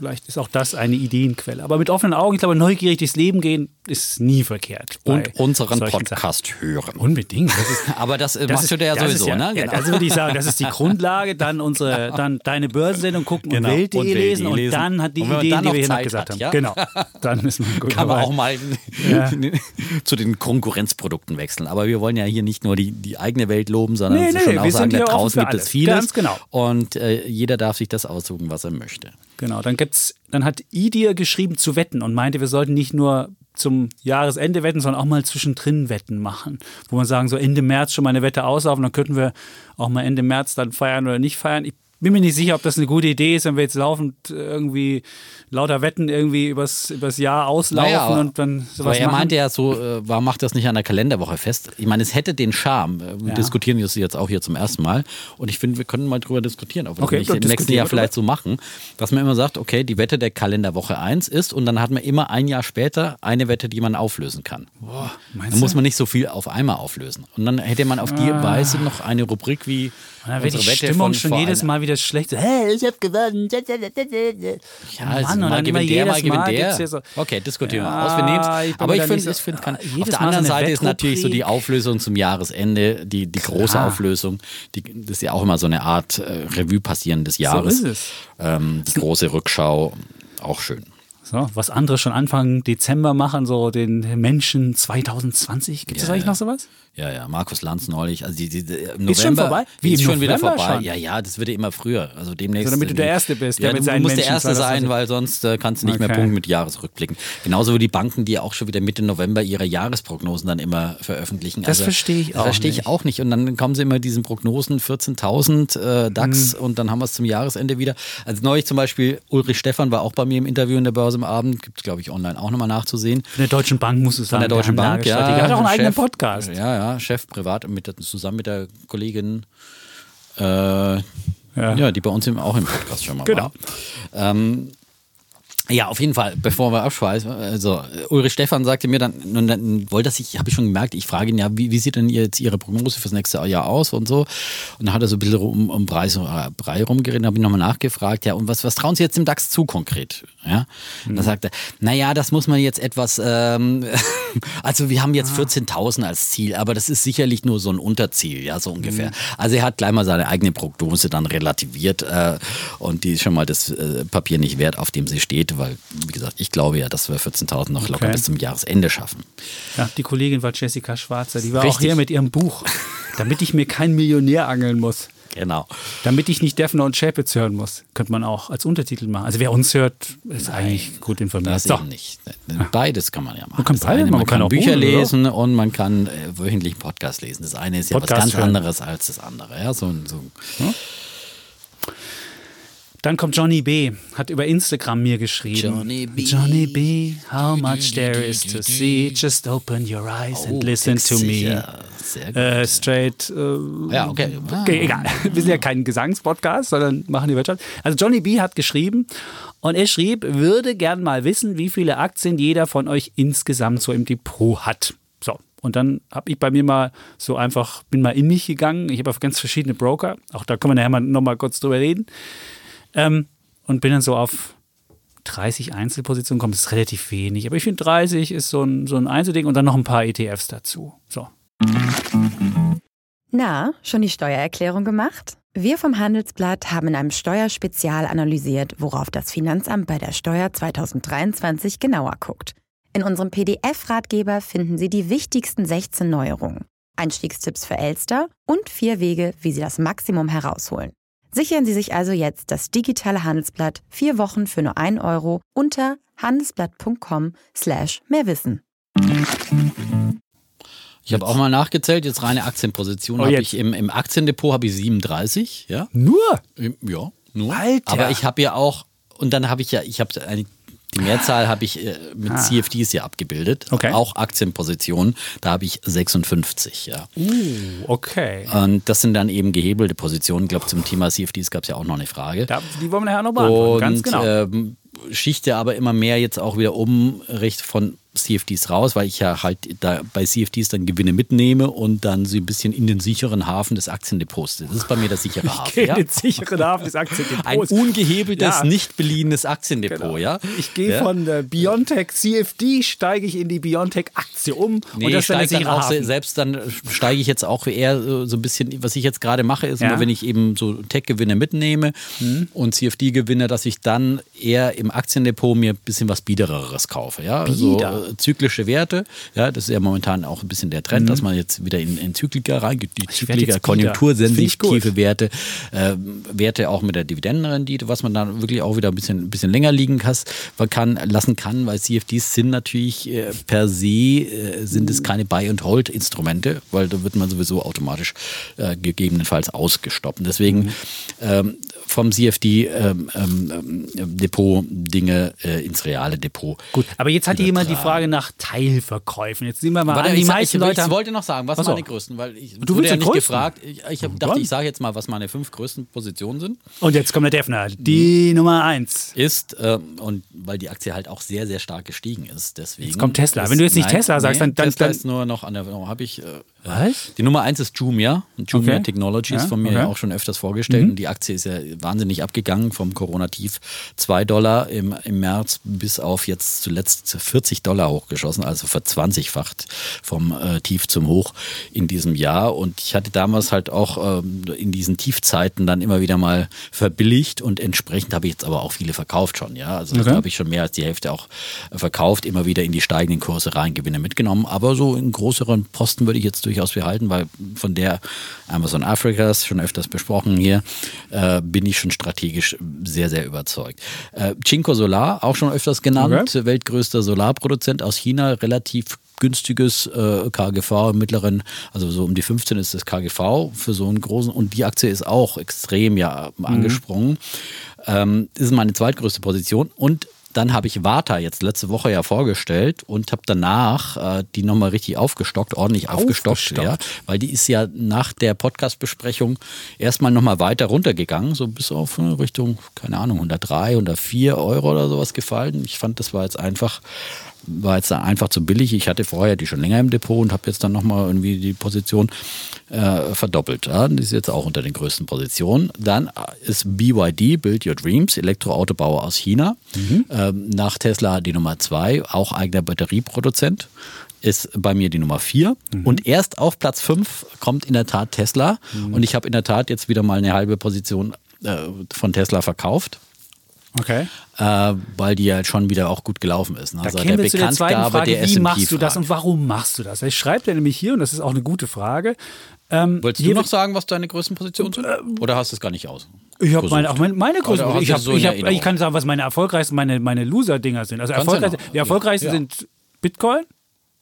vielleicht ist auch das eine Ideenquelle. Aber mit offenen Augen, ich glaube, neugierig durchs Leben gehen ist nie verkehrt. Und unseren solchen Sachen. Podcast hören. Unbedingt. Das ist, Aber das, äh, das machst ist, du dir ja sowieso, ja, ne? Ja, also würde ich sagen, das ist die Grundlage. Dann unsere, dann deine Börsensendung gucken Genau. und Welt.de Welt.de lesen und lesen. dann hat die Und wenn man Ideen, dann die wir hier gesagt hat, haben. ja? Genau. Dann ist man gut kann man dabei. auch mal Ja. zu den Konkurrenzprodukten wechseln. Aber wir wollen ja hier nicht nur die, die eigene Welt loben, sondern Nee, nee, schon auch sagen, da draußen gibt es vieles. Ganz genau. Und äh, jeder darf sich das aussuchen, was er möchte. Genau, dann gibt's, dann hat Idir geschrieben zu wetten und meinte, wir sollten nicht nur zum Jahresende wetten, sondern auch mal zwischendrin Wetten machen. Wo man sagen, so Ende März schon mal eine Wette auslaufen, dann könnten wir auch mal Ende März dann feiern oder nicht feiern. Ich bin mir nicht sicher, ob das eine gute Idee ist, wenn wir jetzt laufend irgendwie lauter Wetten irgendwie übers, übers Jahr auslaufen Naja, aber- und dann sowas Aber er machen. meinte ja so, äh, warum macht das nicht an der Kalenderwoche fest? Ich meine, es hätte den Charme. Äh, Wir Ja. diskutieren das jetzt auch hier zum ersten Mal. Und ich finde, wir können mal drüber diskutieren, ob wir Okay, das nicht im nächsten Jahr vielleicht so machen. Dass man immer sagt, okay, die Wette der Kalenderwoche 1 ist und dann hat man immer ein Jahr später eine Wette, die man auflösen kann. Boah, Dann muss du? man nicht so viel auf einmal auflösen. Und dann hätte man auf die Weise noch eine Rubrik wie Und dann wäre die Wette Stimmung schon jedes Mal wieder schlecht. So, Hey, ich hab gewonnen. Ja, also Mann, und mal dann immer gewinnt der, mal gewinnt der. hier so- okay, diskutieren wir Ja, aus. Wir nehmen's. Aber ich finde, so- ich find, kann, Ah, auf der anderen so Seite ist natürlich so die. Auflösung zum Jahresende, die, die große Klar. Auflösung. Die, das ist ja auch immer so eine Art äh, Revue passieren des Jahres. ist es. Ähm, die große Rückschau, auch schön. So, was andere schon Anfang Dezember machen, so den Menschen 2020. Gibt es Ja, eigentlich ja. noch sowas? Ja, ja, Markus Lanz neulich. Also die, die, die, im Ist schon vorbei? Wie, ist schon wieder November vorbei. schon? Ja, ja, das wird ja immer früher. Also demnächst. So, damit du der Erste bist, ja, du musst der Erste 2020. sein, weil sonst äh, kannst du nicht mehr Okay. punkten mit Jahresrückblicken. Genauso wie die Banken, die auch schon wieder Mitte November ihre Jahresprognosen dann immer veröffentlichen. Das verstehe ich auch verstehe nicht. ich auch nicht. Und dann kommen sie immer mit diesen Prognosen 14.000 äh, DAX Mhm. und dann haben wir es zum Jahresende wieder. Also neulich zum Beispiel Ulrich Stephan war auch bei mir im Interview in der Börse am Abend. Gibt es, glaube ich, online auch nochmal nachzusehen. Von der Deutschen Bank muss es Von sagen. der Deutschen Bank, ja. Die hat auch einen eigenen Chef- Podcast. Ja, ja, Chef privat mit, zusammen mit der Kollegin, äh, ja. die bei uns im, auch im Podcast schon mal Genau. war. Ähm, ja, auf jeden Fall, bevor wir abschweifen, also Ulrich Stephan sagte mir dann, nun, dann wollte das ich, habe ich schon gemerkt, ich frage ihn ja, wie, wie sieht denn jetzt Ihre Prognose fürs nächste Jahr aus und so. Und dann hat er so ein bisschen um, um Preis, äh, Brei rumgeredet, habe ich nochmal nachgefragt, ja, und was, was trauen Sie jetzt dem DAX zu konkret? Ja, Mhm. dann sagt er, naja, das muss man jetzt etwas, ähm, also wir haben Ah. jetzt 14.000 als Ziel, aber das ist sicherlich nur so ein Unterziel, ja, so ungefähr. Mhm. Also er hat gleich mal seine eigene Prognose dann relativiert äh, und die ist schon mal das äh, Papier nicht wert, auf dem sie steht, weil, wie gesagt, ich glaube ja, dass wir 14.000 noch locker Okay. bis zum Jahresende schaffen. Ja, die Kollegin war Jessica Schwarzer. Die war auch Richtig. hier mit ihrem Buch. Damit ich mir keinen Millionär angeln muss. Genau. Damit ich nicht Defner und Chapitz hören muss. Könnte man auch als Untertitel machen. Also wer uns hört, ist eigentlich gut informiert. Das So. eben nicht. Beides kann man ja machen. Man kann beide, eine, man man kann kann Bücher oder? lesen und man kann äh, wöchentlich einen Podcast lesen. Das eine ist ja Podcast was ganz hören. anderes als das andere. Ja, so, so. Dann kommt Johnny B. Hat über Instagram mir geschrieben. Johnny B. Johnny B. How much there is to see. Just open your eyes and listen to me. Ja, sehr gut. Äh, straight. Äh, ja, okay. Okay, egal. Wir sind ja kein Gesangspodcast, sondern machen die Wirtschaft. Also Johnny B hat geschrieben und er schrieb, würde gern mal wissen, wie viele Aktien jeder von euch insgesamt so im Depot hat. So. Und dann habe ich bei mir mal so einfach, bin mal in mich gegangen. Ich habe auf ganz verschiedene Broker. Auch da können wir nachher mal noch mal kurz drüber reden. Ähm, und bin dann so auf 30 Einzelpositionen gekommen. Das ist relativ wenig. Aber ich finde 30 ist so ein, so ein Einzelding und dann noch ein paar ETFs dazu. So. Na, schon die Steuererklärung gemacht? Wir vom Handelsblatt haben in einem Steuerspezial analysiert, worauf das Finanzamt bei der Steuer 2023 genauer guckt. In unserem PDF-Ratgeber finden Sie die wichtigsten 16 Neuerungen, Einstiegstipps für Elster und vier Wege, wie Sie das Maximum herausholen. Sichern Sie sich also jetzt das digitale Handelsblatt vier Wochen für nur 1 Euro unter handelsblatt.com slash mehrwissen. Ich habe auch mal nachgezählt, jetzt reine Aktienposition Oh, habe ich im, im Aktiendepot habe ich 37, ja. Nur? Im- Ja, nur. Alter. Aber ich habe ja auch, und dann habe ich ja, ich habe eine, die Mehrzahl habe ich äh, mit CFDs ja abgebildet. Ah. Okay. Auch Aktienpositionen, da habe ich 56, ja. Okay. Und das sind dann eben gehebelte Positionen. Ich glaube, zum Thema CFDs gab es ja auch noch eine Frage. Da, die wollen wir nachher noch beantworten. und Ganz genau. ähm, schichte aber immer mehr jetzt auch wieder um Recht von CFDs raus, weil ich ja halt da bei CFDs dann Gewinne mitnehme und dann sie ein bisschen in den sicheren Hafen des Aktiendepots. Das ist bei mir der sichere Hafen. Gehe Ja? den sicheren Hafen des Aktiendepots. Ein ungehebeltes, Ja. nicht beliehenes Aktiendepot, Genau. ja? Ich gehe ja? von der Biontech CFD, steige ich in die Biontech Aktie um. Nee, und das ich ist dann der steige dann auch Hafen. selbst dann steige ich jetzt auch eher äh, so ein bisschen, was ich jetzt gerade mache, ist immer, wenn ich eben so Tech-Gewinne mitnehme Mhm. und CFD-Gewinne, dass ich dann eher im Aktiendepot mir ein bisschen was Biedereres kaufe. Ja? Also Bieder. äh, zyklische Werte, ja, das ist ja momentan auch ein bisschen der Trend, dass man jetzt wieder in, in Zyklika reingeht, die Mhm. Das konjunktursensitive. Werte, äh, Werte auch mit der Dividendenrendite, was man dann wirklich auch wieder ein bisschen, ein bisschen länger liegen kann, kann, lassen kann, weil CFDs sind natürlich äh, per se, äh, sind es keine Buy- and Hold-Instrumente, weil da wird man sowieso automatisch äh, gegebenenfalls ausgestoppt. Deswegen ähm, vom CFD ähm, ähm, ähm, Dinge äh, ins reale Depot. Gut, aber jetzt hat hier jemand die übertragen. Frage nach Teilverkäufen. Jetzt sehen wir mal Warte, an, die meisten ich, Leute ich wollte noch sagen, was so. meine größten, weil ich Du wurde ja nicht größten? gefragt. Ich, ich hab, dachte, ich sage jetzt mal, was meine fünf größten Positionen sind. Und jetzt kommt der Defner, die Nummer eins. Ist, ähm, und weil die Aktie halt auch sehr, sehr stark gestiegen ist, deswegen. Jetzt kommt Tesla. Ist, Wenn du jetzt nicht Tesla sagst, dann- dann- Tesla dann- ist nur noch an der, habe ich, äh, Was? Die Nummer eins ist Jumia. Jumia Okay. Technologies, Ja, von mir okay. ja auch schon öfters vorgestellt. Und die Aktie ist ja wahnsinnig abgegangen vom Corona-Tief. 2 Dollar im, im März bis auf jetzt zuletzt 40 Dollar hochgeschossen, also verzwanzigfacht vom äh, Tief zum Hoch in diesem Jahr. Und ich hatte damals halt auch ähm, in diesen Tiefzeiten dann immer wieder mal verbilligt und entsprechend habe ich jetzt aber auch viele verkauft schon. Ja, also Okay. da habe ich schon mehr als die Hälfte auch äh, verkauft, immer wieder in die steigenden Kurse rein Gewinne mitgenommen. Aber so in größeren Posten würde ich jetzt durchaus behalten, weil von der Amazon Afrikas, schon öfters besprochen hier, äh, bin ich schon strategisch sehr, sehr überzeugt. Äh, Cinco Solar, auch schon öfters genannt, weltgrößter Solarproduzent aus China, relativ günstiges äh, KGV im mittleren, also so um die 15 ist das KGV für so einen großen und die Aktie ist auch extrem ja angesprungen. Ähm, das ist meine zweitgrößte Position und dann habe ich Vata jetzt letzte Woche ja vorgestellt und habe danach äh, die nochmal richtig aufgestockt, ordentlich aufgestockt, Aufgestockt. ja, weil die ist ja nach der Podcast-Besprechung erstmal nochmal weiter runtergegangen, so bis auf äh, Richtung, keine Ahnung, 103, 104 Euro oder sowas gefallen. Ich fand, das war jetzt einfach war jetzt einfach zu billig. Ich hatte vorher die schon länger im Depot und habe jetzt dann nochmal irgendwie die Position äh, verdoppelt. Ja, die ist jetzt auch unter den größten Positionen. Dann ist BYD, Build Your Dreams, Elektroautobauer aus China. Ähm, nach Tesla die Nummer zwei, auch eigener Batterieproduzent. Ist bei mir die Nummer vier. Und erst auf Platz fünf kommt in der Tat Tesla. Und ich habe in der Tat jetzt wieder mal eine halbe Position äh, von Tesla verkauft. Okay. Äh, weil die ja schon wieder auch gut gelaufen ist. Ne? Da Also zu der Bekanntgabe Frage, der wie machst du das und warum machst du das? Ich schreibe dir nämlich hier, und das ist auch eine gute Frage. Ähm, Wolltest du noch sagen, was deine größten Positionen sind? Oder hast du es gar nicht aus? Ich habe meine, auch meine, meine größten. Ich, hab, so ich, hab, ich kann sagen, was meine erfolgreichsten, meine, meine Loser-Dinger sind. Also erfolgreichste, noch. die erfolgreichsten Ja. sind Bitcoin,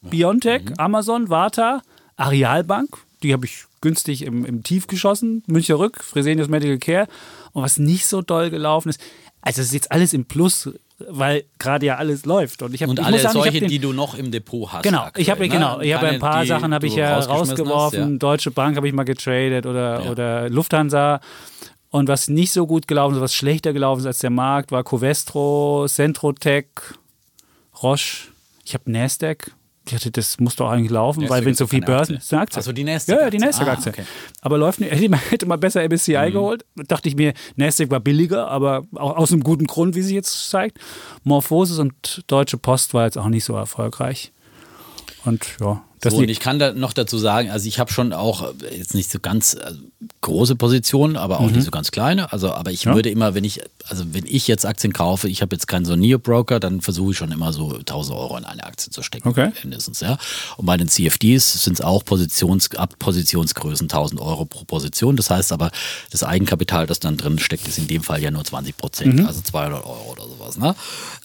Biontech, Mhm. Amazon, Vata, Arealbank. Die habe ich günstig im, im Tief geschossen. Müncher Rück, Fresenius Medical Care. Und was nicht so doll gelaufen ist, also es ist jetzt alles im Plus, weil gerade ja alles läuft. Und ich habe Und ich alle sagen, ich solche, den, die du noch im Depot hast. Genau, ich habe aktuell, genau, ne? ich habe Keine, ein paar Sachen habe ich ja rausgeworfen. Hast, ja. Deutsche Bank habe ich mal getradet oder, Ja. oder Lufthansa. Und was nicht so gut gelaufen ist, was schlechter gelaufen ist als der Markt, war Covestro, Centrotech, Roche. Ich habe Nasdaq. Ich dachte, das muss doch eigentlich laufen, Nasdaq weil wenn so viel Börsen. Aktie. Ist eine Aktie. Ach so, die Ja, ja, Nasdaq-Aktie. die Nasdaq-Aktie. Ah, okay. Aber läuft nicht. Hätte man- Hätte man besser MSCI geholt. Dachte ich mir, Nasdaq war billiger, aber auch aus einem guten Grund, wie sich jetzt zeigt. Morphosis und Deutsche Post war jetzt auch nicht so erfolgreich. Und ja, das so, und ich kann da noch dazu sagen, also ich habe schon auch äh, jetzt nicht so ganz äh, große Positionen, aber auch nicht so ganz kleine. Also, aber ich Mhm. Ja. würde immer, wenn ich, also wenn ich jetzt Aktien kaufe, ich habe jetzt keinen so Neo-Broker, dann versuche ich schon immer so 1000 Euro in eine Aktie zu stecken. Okay. Mindestens, ja. Und bei den CFDs sind es auch Positions, ab Positionsgrößen 1000 Euro pro Position. Das heißt aber, das Eigenkapital, das dann drin steckt, ist in dem Fall ja nur 20 Prozent, also 200 Euro oder sowas. Ne?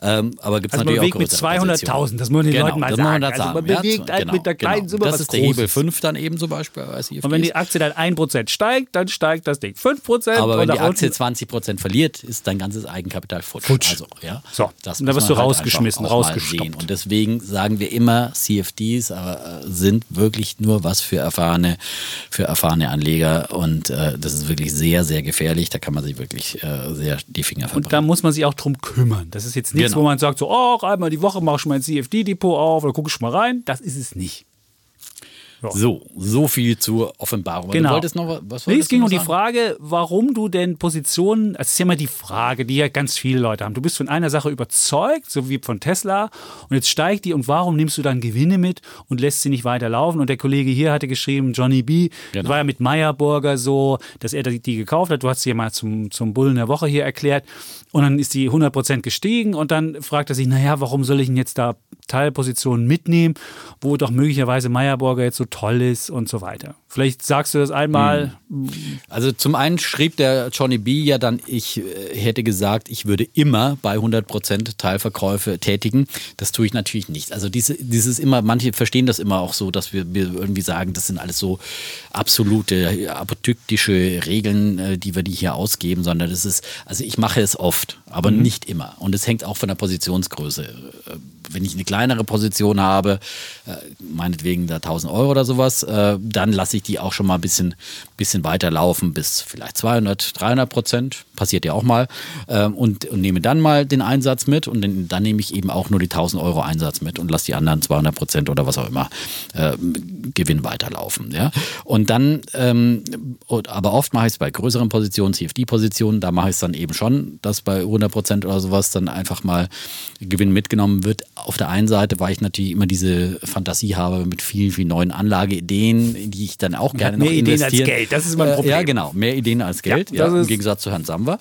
Ähm, aber gibt es Mhm. Also man natürlich bewegt auch mit größere 200.000, Positionen. das muss man den genau, Leuten mal sagen. da Also man sagen. Ja, bewegt halt mit einer kleinen Summe Das ist der Hebel Großes. 5 dann eben zum Beispiel. Und wenn die Aktie dann 1% steigt, dann steigt das Ding 5%. aber wenn die Aktie unten- 20 Prozent verliert, ist dein ganzes Eigenkapital futsch. Futsch. Also, ja, So, das und da wirst du halt rausgeschmissen, rausgestoppt. Und deswegen sagen wir immer, CFDs äh, sind wirklich nur was für erfahrene, für erfahrene Anleger. Und äh, das ist wirklich sehr, sehr gefährlich. Da kann man sich wirklich äh, sehr die Finger verbrennen. Und da muss man sich auch drum kümmern. Das ist jetzt nichts, Genau. wo man sagt, so, oh, einmal die Woche mache ich mein CFD-Depot auf oder gucke ich mal rein. Das ist es nicht. So, so viel zur Offenbarung. Genau. Du wolltest noch was? Nee, es ging um die? Frage, warum du denn Positionen, also es ist ja immer die Frage, die ja ganz viele Leute haben. Du bist von einer Sache überzeugt, so wie von Tesla, und jetzt steigt die und warum nimmst du dann Gewinne mit und lässt sie nicht weiterlaufen? Und der Kollege hier hatte geschrieben, Johnny B., Genau. das war ja mit Meyerburger so, dass er die die gekauft hat. Du hast sie ja mal zum, zum Bullen der Woche hier erklärt. Und dann ist die 100% gestiegen und dann fragt er sich, naja, warum soll ich denn jetzt da Teilpositionen mitnehmen, wo doch möglicherweise Meyerburger jetzt so toll ist und so weiter. Vielleicht sagst du das einmal. Also zum einen schrieb der Johnny B. ja dann, ich äh, hätte gesagt, ich würde immer bei 100% Teilverkäufe tätigen. Das tue ich natürlich nicht. Also diese, dieses immer, manche verstehen das immer auch so, dass wir, wir irgendwie sagen, das sind alles so absolute äh, apodyktische Regeln, äh, die wir die hier ausgeben, sondern das ist, also ich mache es oft, aber nicht immer. Und es hängt auch von der Positionsgröße äh, wenn ich eine kleinere Position habe, äh, meinetwegen da 1000 Euro oder sowas, äh, dann lasse ich die auch schon mal ein bisschen, bisschen weiter laufen bis vielleicht 200, 300 Prozent, passiert ja auch mal, ähm, und, und nehme dann mal den Einsatz mit und dann, dann nehme ich eben auch nur die 1000 Euro Einsatz mit und lasse die anderen 200 Prozent oder was auch immer äh, Gewinn weiterlaufen. Ja? Und dann, ähm, aber oft mache ich es bei größeren Positionen, CFD-Positionen, da mache ich es dann eben schon, dass bei 100 Prozent oder sowas dann einfach mal Gewinn mitgenommen wird. Auf der einen Seite, weil ich natürlich immer diese Fantasie habe mit vielen, vielen neuen Anlageideen, die ich dann auch gerne noch als Geld, das ist mein Problem. Äh, ja, genau, mehr Ideen als Geld, Ja, ja, im Gegensatz zu Herrn Samba.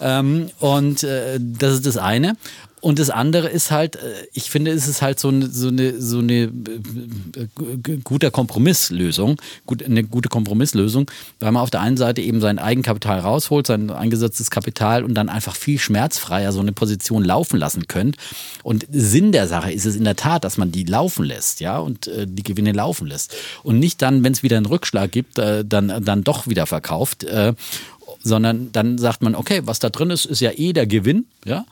Ähm, und äh, das ist das eine. Und das andere ist halt, äh, ich finde, es ist halt so eine, so eine, so eine äh, guter Kompromisslösung, eine gute Kompromisslösung, weil man auf der einen Seite eben sein Eigenkapital rausholt, sein eingesetztes Kapital und dann einfach viel schmerzfreier so eine Position laufen lassen könnt. Und Sinn der Sache ist es in der Tat, dass man die laufen lässt, ja, und äh, die Gewinne laufen lässt. Und nicht dann, wenn es wieder einen Rückschlag gibt, äh, dann, dann doch wieder verkauft. Äh, sondern dann sagt man, okay, was da drin ist, ist ja eh der Gewinn, ja.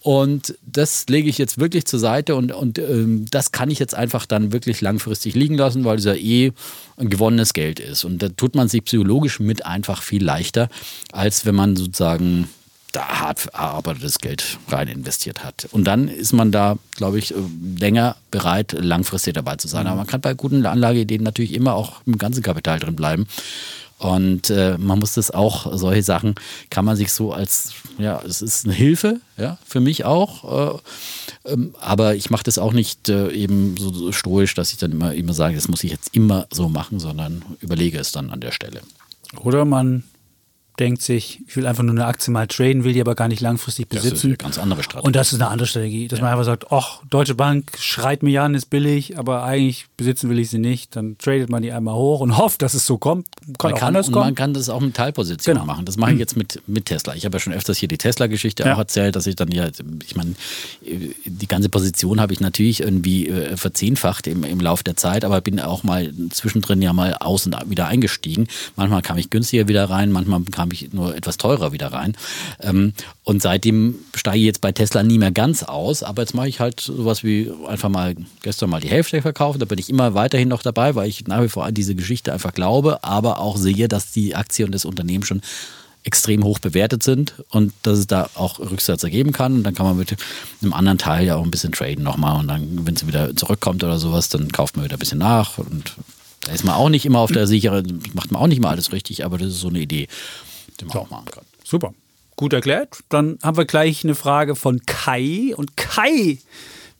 Und das lege ich jetzt wirklich zur Seite und, und ähm, das kann ich jetzt einfach dann wirklich langfristig liegen lassen, weil es ja eh ein gewonnenes Geld ist. Und da tut man sich psychologisch mit einfach viel leichter, als wenn man sozusagen da hart erarbeitetes Geld rein investiert hat. Und dann ist man da, glaube ich, länger bereit, langfristig dabei zu sein. Aber man kann bei guten Anlageideen natürlich immer auch im ganzen Kapital drin bleiben. Und äh, man muss das auch, solche Sachen kann man sich so als, ja, es ist eine Hilfe, ja, für mich auch. Äh, ähm, aber ich mache das auch nicht äh, eben so, so stoisch, dass ich dann immer, immer sage, das muss ich jetzt immer so machen, sondern überlege es dann an der Stelle. Oder man denkt sich, ich will einfach nur eine Aktie mal traden, will die aber gar nicht langfristig Das ist besitzen. eine ganz andere Strategie. Und das ist eine andere Strategie, dass man einfach sagt, ach, Deutsche Bank schreit mir an, ist billig, aber eigentlich besitzen will ich sie nicht. Dann tradet man die einmal hoch und hofft, dass es so kommt. Kann man kann, anders und man kommen. kann das auch mit Teilpositionen Genau. machen. Das mache ich jetzt mit, mit Tesla. Ich habe ja schon öfters hier die Tesla-Geschichte Ja. auch erzählt, dass ich dann ja, ich meine, die ganze Position habe ich natürlich irgendwie äh, verzehnfacht im, im Laufe der Zeit, aber bin auch mal zwischendrin ja mal aus und wieder eingestiegen. Manchmal kam ich günstiger wieder rein, manchmal kam ich nur etwas teurer wieder rein. Ähm, und seitdem steige ich jetzt bei Tesla nie mehr ganz aus, aber jetzt mache ich halt sowas wie einfach mal gestern mal die Hälfte verkaufen. Da bin ich immer weiterhin noch dabei, weil ich nach wie vor an diese Geschichte einfach glaube, aber auch sehe, dass die Aktie und das Unternehmen schon extrem hoch bewertet sind und dass es da auch Rücksätze geben kann. Und dann kann man mit einem anderen Teil ja auch ein bisschen traden nochmal. Und dann, wenn es wieder zurückkommt oder sowas, dann kauft man wieder ein bisschen nach. Und da ist man auch nicht immer auf der sicheren, macht man auch nicht mal alles richtig, aber das ist so eine Idee, die man auch machen kann. Super. Gut erklärt. Dann haben wir gleich eine Frage von Kai. Und Kai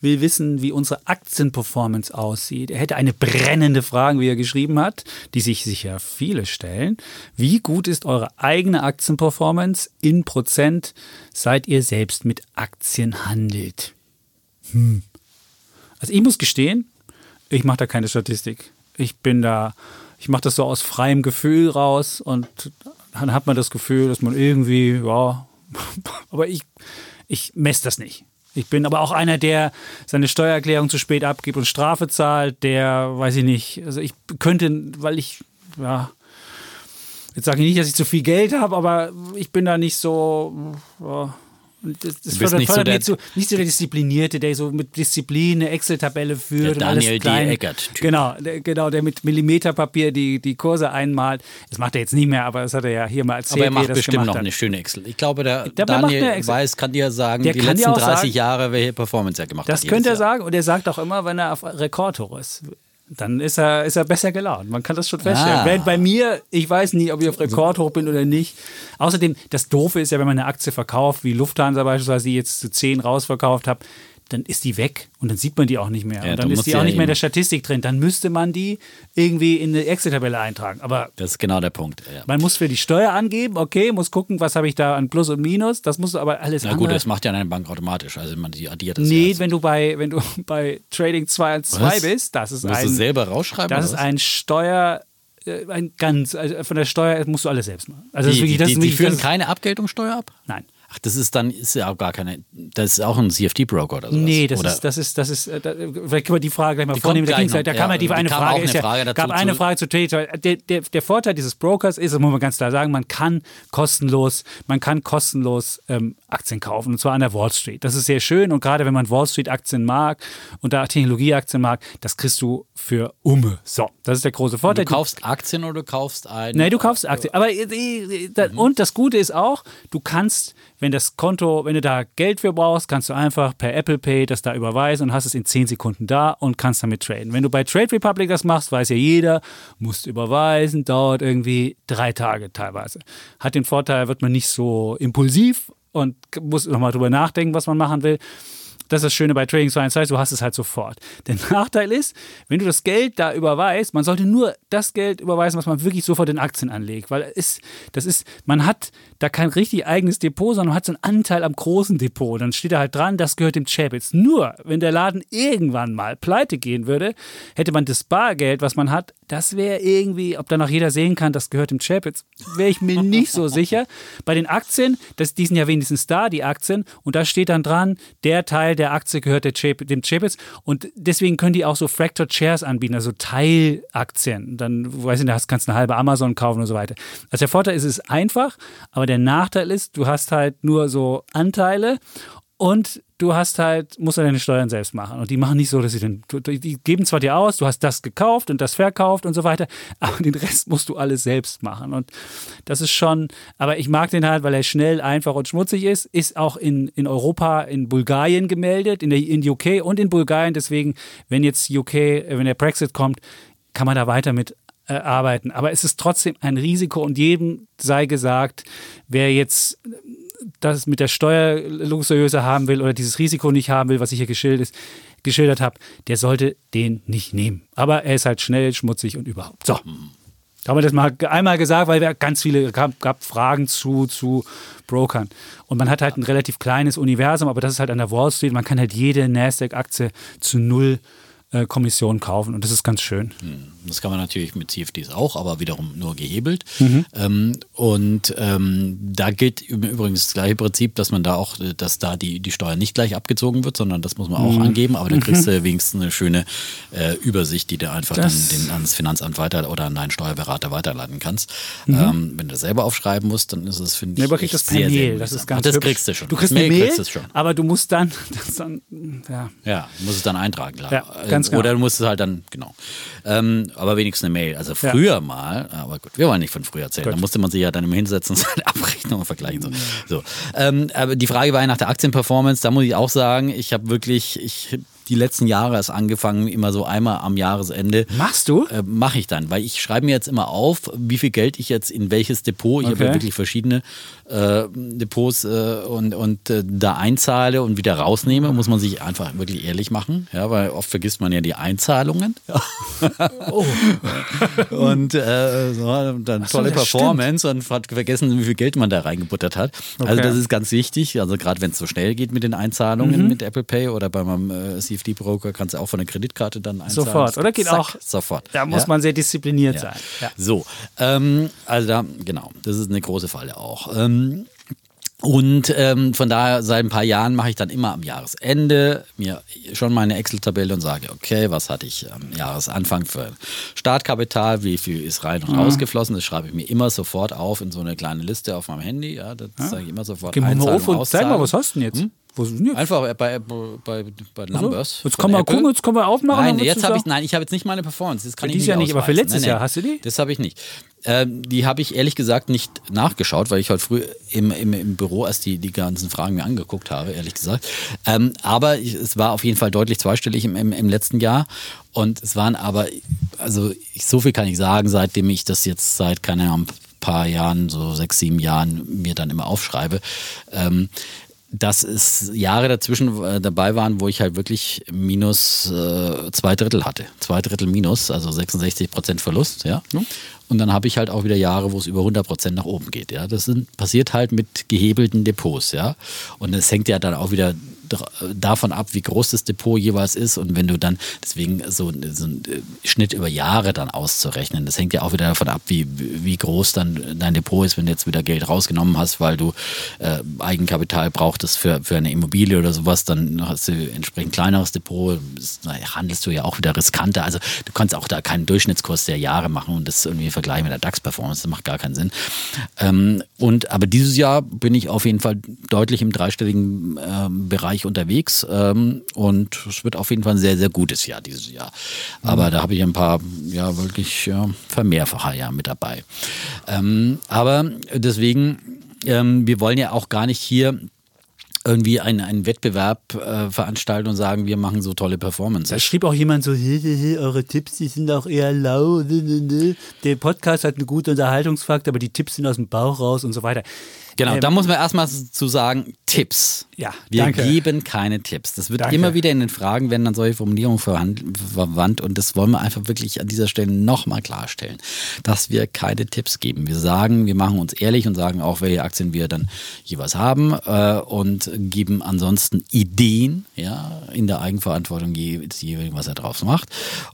will wissen, wie unsere Aktienperformance aussieht. Er hätte eine brennende Frage, wie er geschrieben hat, die sich sicher viele stellen. Wie gut ist eure eigene Aktienperformance in Prozent, seit ihr selbst mit Aktien handelt? Hm. Also ich muss gestehen, ich mache da keine Statistik. Ich bin da, ich mache das so aus freiem Gefühl raus und dann hat man das Gefühl, dass man irgendwie, ja, aber ich, ich messe das nicht. Ich bin aber auch einer, der seine Steuererklärung zu spät abgibt und Strafe zahlt, der, weiß ich nicht, also ich könnte, weil ich, ja, jetzt sage ich nicht, dass ich zu viel Geld habe, aber ich bin da nicht so, ja, das, das bist fördert, nicht so fördert der- nicht, so, nicht so der Disziplinierte, der so mit Disziplin eine Excel-Tabelle führt. Der und alles Daniel D. Eckert-Typ. Genau, der, genau, der mit Millimeterpapier die, die Kurse einmalt. Das macht er jetzt nicht mehr, aber das hat er ja hier mal erzählt. Aber er macht das bestimmt noch hat. eine schöne Excel. Ich glaube, der Der Daniel. Weiß kann dir sagen, Der die letzten auch 30 sagen- Jahre, welche Performance er gemacht Das hat. könnte er Jahr. sagen und er sagt auch immer, wenn er auf Rekordhoch ist. Dann ist er, ist er besser gelaunt. Man kann das schon feststellen. Ah. Während bei mir, ich weiß nie, ob ich auf Rekordhoch bin oder nicht. Außerdem, das Doofe ist ja, wenn man eine Aktie verkauft, wie Lufthansa beispielsweise, die jetzt zu 10 rausverkauft habe, dann ist die weg und dann sieht man die auch nicht mehr. Ja, und dann ist die ja auch nicht mehr in der Statistik drin. Dann müsste man die irgendwie in eine Excel-Tabelle eintragen. Aber Das ist genau der Punkt. Ja. man muss für die Steuer angeben, okay, muss gucken, was habe ich da an Plus und Minus. Das muss aber alles Na andere. gut, das macht ja eine Bank automatisch. Also man die addiert das. Nee, wenn du bei, wenn du bei Trading 2 und 2 Was? bist, das ist Musst ein. du selber rausschreiben? Das ist ein Steuer, äh, ein ganz, also von der Steuer musst du alles selbst machen. Also das die, ist wirklich, das die, die wirklich, führen das keine Abgeltungssteuer ab? Nein. Ach, das ist dann, ist ja auch gar keine, das ist auch ein CFD-Broker oder so. Nee, das ist, das ist, das ist, äh, da, vielleicht können wir die Frage gleich mal vornehmen. Da, gleich da kam ja die eine Frage, ist ja, Frage gab eine Frage zu Trade. Der, der, der Vorteil dieses Brokers ist, das muss man ganz klar sagen, man kann kostenlos, man kann kostenlos ähm, Aktien kaufen und zwar an der Wall Street. Das ist sehr schön und gerade wenn man Wall Street Aktien mag und da Technologieaktien mag, das kriegst du für Umme. So, das ist der große Vorteil. Du kaufst Aktien oder du kaufst ein? Nein, du kaufst Aktien. Aber äh, äh, und das Gute ist auch, du kannst wenn das Konto, wenn du da Geld für brauchst, kannst du einfach per Apple Pay das da überweisen und hast es in 10 Sekunden da und kannst damit traden. Wenn du bei Trade Republic das machst, weiß ja jeder, musst überweisen, dauert irgendwie drei Tage teilweise. Hat den Vorteil, wird man nicht so impulsiv und muss nochmal drüber nachdenken, was man machen will. Das ist das Schöne bei Trading 2 du hast es halt sofort. Der Nachteil ist, wenn du das Geld da überweist, man sollte nur das Geld überweisen, was man wirklich sofort in Aktien anlegt, weil es, das ist, man hat da kein richtig eigenes Depot, sondern man hat so einen Anteil am großen Depot. Dann steht da halt dran, das gehört dem Chapitz. Nur, wenn der Laden irgendwann mal pleite gehen würde, hätte man das Bargeld, was man hat, das wäre irgendwie, ob danach jeder sehen kann, das gehört dem Chapitz, wäre ich mir nicht so sicher. Bei den Aktien, das, die sind ja wenigstens da, die Aktien, und da steht dann dran, der Teil der Aktie gehört der Chap dem Chapitz und deswegen können die auch so Fractured Shares anbieten, also Teilaktien. Dann, weiß ich nicht, kannst du eine halbe Amazon kaufen und so weiter. Also der Vorteil ist, es ist einfach, aber der Nachteil ist, du hast halt nur so Anteile und du hast halt, musst du deine Steuern selbst machen. Und die machen nicht so, dass sie den, die geben zwar dir aus, du hast das gekauft und das verkauft und so weiter, aber den Rest musst du alles selbst machen. Und das ist schon, aber ich mag den halt, weil er schnell, einfach und schmutzig ist, ist auch in, in Europa, in Bulgarien gemeldet, in der in UK und in Bulgarien. Deswegen, wenn jetzt UK, wenn der Brexit kommt, kann man da weiter mit äh, arbeiten. Aber es ist trotzdem ein Risiko und jedem sei gesagt, wer jetzt das mit der Steuer luxuriöser haben will oder dieses Risiko nicht haben will, was ich hier geschildert, geschildert habe, der sollte den nicht nehmen. Aber er ist halt schnell, schmutzig und überhaupt. So. Haben wir das mal einmal gesagt, weil wir ganz viele gab, gab Fragen zu, zu Brokern. Und man hat halt ein relativ kleines Universum, aber das ist halt an der Wall Street. Man kann halt jede Nasdaq-Aktie zu null äh, Kommission kaufen und das ist ganz schön. Hm. Das kann man natürlich mit CFDs auch, aber wiederum nur gehebelt. Mhm. Ähm, und ähm, da gilt übrigens das gleiche Prinzip, dass man da auch, dass da die, die Steuer nicht gleich abgezogen wird, sondern das muss man auch mhm. angeben, aber da kriegst du mhm. wenigstens eine schöne äh, Übersicht, die du einfach dann den, ans Finanzamt weiter oder an deinen Steuerberater weiterleiten kannst. Mhm. Ähm, wenn du das selber aufschreiben musst, dann ist es, finde ich, nee, aber kriegst das per sehr, Mail. Das ist ganz das hübsch. kriegst du schon. Du kriegst eine Mail, kriegst schon. aber du musst dann, dann ja. ja, musst es dann eintragen, klar. Ja, ganz genau. Oder du musst es halt dann, genau. Ähm, aber wenigstens eine Mail. Also früher ja. mal, aber gut, wir wollen nicht von früher erzählen. Gut. Da musste man sich ja dann immer hinsetzen und seine Abrechnungen vergleichen. So. so. Ähm, aber die Frage war ja nach der Aktienperformance. Da muss ich auch sagen, ich habe wirklich, ich die letzten Jahre erst angefangen, immer so einmal am Jahresende. Machst du? Äh, Mache ich dann, weil ich schreibe mir jetzt immer auf, wie viel Geld ich jetzt in welches Depot, ich okay. habe ja wirklich verschiedene äh, Depots äh, und, und äh, da einzahle und wieder rausnehme, muss man sich einfach wirklich ehrlich machen, ja, weil oft vergisst man ja die Einzahlungen. oh. und äh, so, dann tolle so, Performance stimmt. und hat vergessen, wie viel Geld man da reingebuttert hat. Also okay. Also das ist ganz wichtig, also gerade wenn es so schnell geht mit den Einzahlungen mhm. mit Apple Pay oder bei meinem äh, CFD-Broker kannst du auch von der Kreditkarte dann einzahlen. Sofort, oder geht Zack, auch? Sofort. Da muss ja? man sehr diszipliniert ja. sein. Ja. So, ähm, also da, genau, das ist eine große Falle auch. Ähm, und ähm, von daher, seit ein paar Jahren mache ich dann immer am Jahresende mir schon meine Excel-Tabelle und sage, okay, was hatte ich am Jahresanfang für Startkapital, wie viel ist rein und mhm. rausgeflossen. Das schreibe ich mir immer sofort auf in so eine kleine Liste auf meinem Handy. Ja, das ja. sage ich immer sofort. Geh mal auf und zeig mal, was hast du denn jetzt? Hm? Wo sind jetzt? Einfach bei, bei, bei Numbers. Also, jetzt können wir gucken, jetzt können wir aufmachen. Nein, jetzt habe ich, nein, ich habe jetzt nicht meine Performance. Das kann ja, ich nicht ja nicht, aber für letztes nein, nein. Jahr hast du die? Das habe ich nicht. Ähm, die habe ich ehrlich gesagt nicht nachgeschaut, weil ich heute früh im, im, im Büro erst die, die ganzen Fragen mir angeguckt habe, ehrlich gesagt. Ähm, aber ich, es war auf jeden Fall deutlich zweistellig im, im, im letzten Jahr. Und es waren aber, also ich, so viel kann ich sagen, seitdem ich das jetzt seit, keine Ahnung, paar Jahren, so sechs, sieben Jahren mir dann immer aufschreibe. Ähm, dass es Jahre dazwischen äh, dabei waren, wo ich halt wirklich minus äh, zwei Drittel hatte. Zwei Drittel minus, also 66 Prozent Verlust, ja. Und dann habe ich halt auch wieder Jahre, wo es über 100 Prozent nach oben geht, ja. Das sind, passiert halt mit gehebelten Depots, ja. Und es hängt ja dann auch wieder davon ab, wie groß das Depot jeweils ist und wenn du dann, deswegen so, so ein äh, Schnitt über Jahre dann auszurechnen, das hängt ja auch wieder davon ab, wie, wie groß dann dein Depot ist, wenn du jetzt wieder Geld rausgenommen hast, weil du äh, Eigenkapital brauchtest für, für eine Immobilie oder sowas, dann hast du entsprechend kleineres Depot, das, na, handelst du ja auch wieder riskanter. Also du kannst auch da keinen Durchschnittskurs der Jahre machen und das irgendwie vergleichen mit der DAX-Performance, das macht gar keinen Sinn. Ähm, und aber dieses Jahr bin ich auf jeden Fall deutlich im dreistelligen ähm, Bereich unterwegs ähm, und es wird auf jeden Fall ein sehr, sehr gutes Jahr dieses Jahr. Aber mhm. da habe ich ein paar, ja, wirklich ja, Vermehrfacher ja mit dabei. Ähm, aber deswegen, ähm, wir wollen ja auch gar nicht hier irgendwie einen, einen Wettbewerb äh, veranstalten und sagen, wir machen so tolle Performances. Da schrieb auch jemand so, he, he, he, eure Tipps, die sind auch eher lau. Der Podcast hat einen guten Unterhaltungsfakt, aber die Tipps sind aus dem Bauch raus und so weiter. Genau, ähm, da muss man erstmal zu sagen, Tipps. Ja, Wir danke. geben keine Tipps. Das wird Danke. immer wieder in den Fragen, werden dann solche Formulierungen verwand- verwandt und das wollen wir einfach wirklich an dieser Stelle nochmal klarstellen, dass wir keine Tipps geben. Wir sagen, wir machen uns ehrlich und sagen auch, welche Aktien wir dann jeweils haben äh, und geben ansonsten Ideen, ja, in der Eigenverantwortung, je, je, was er drauf macht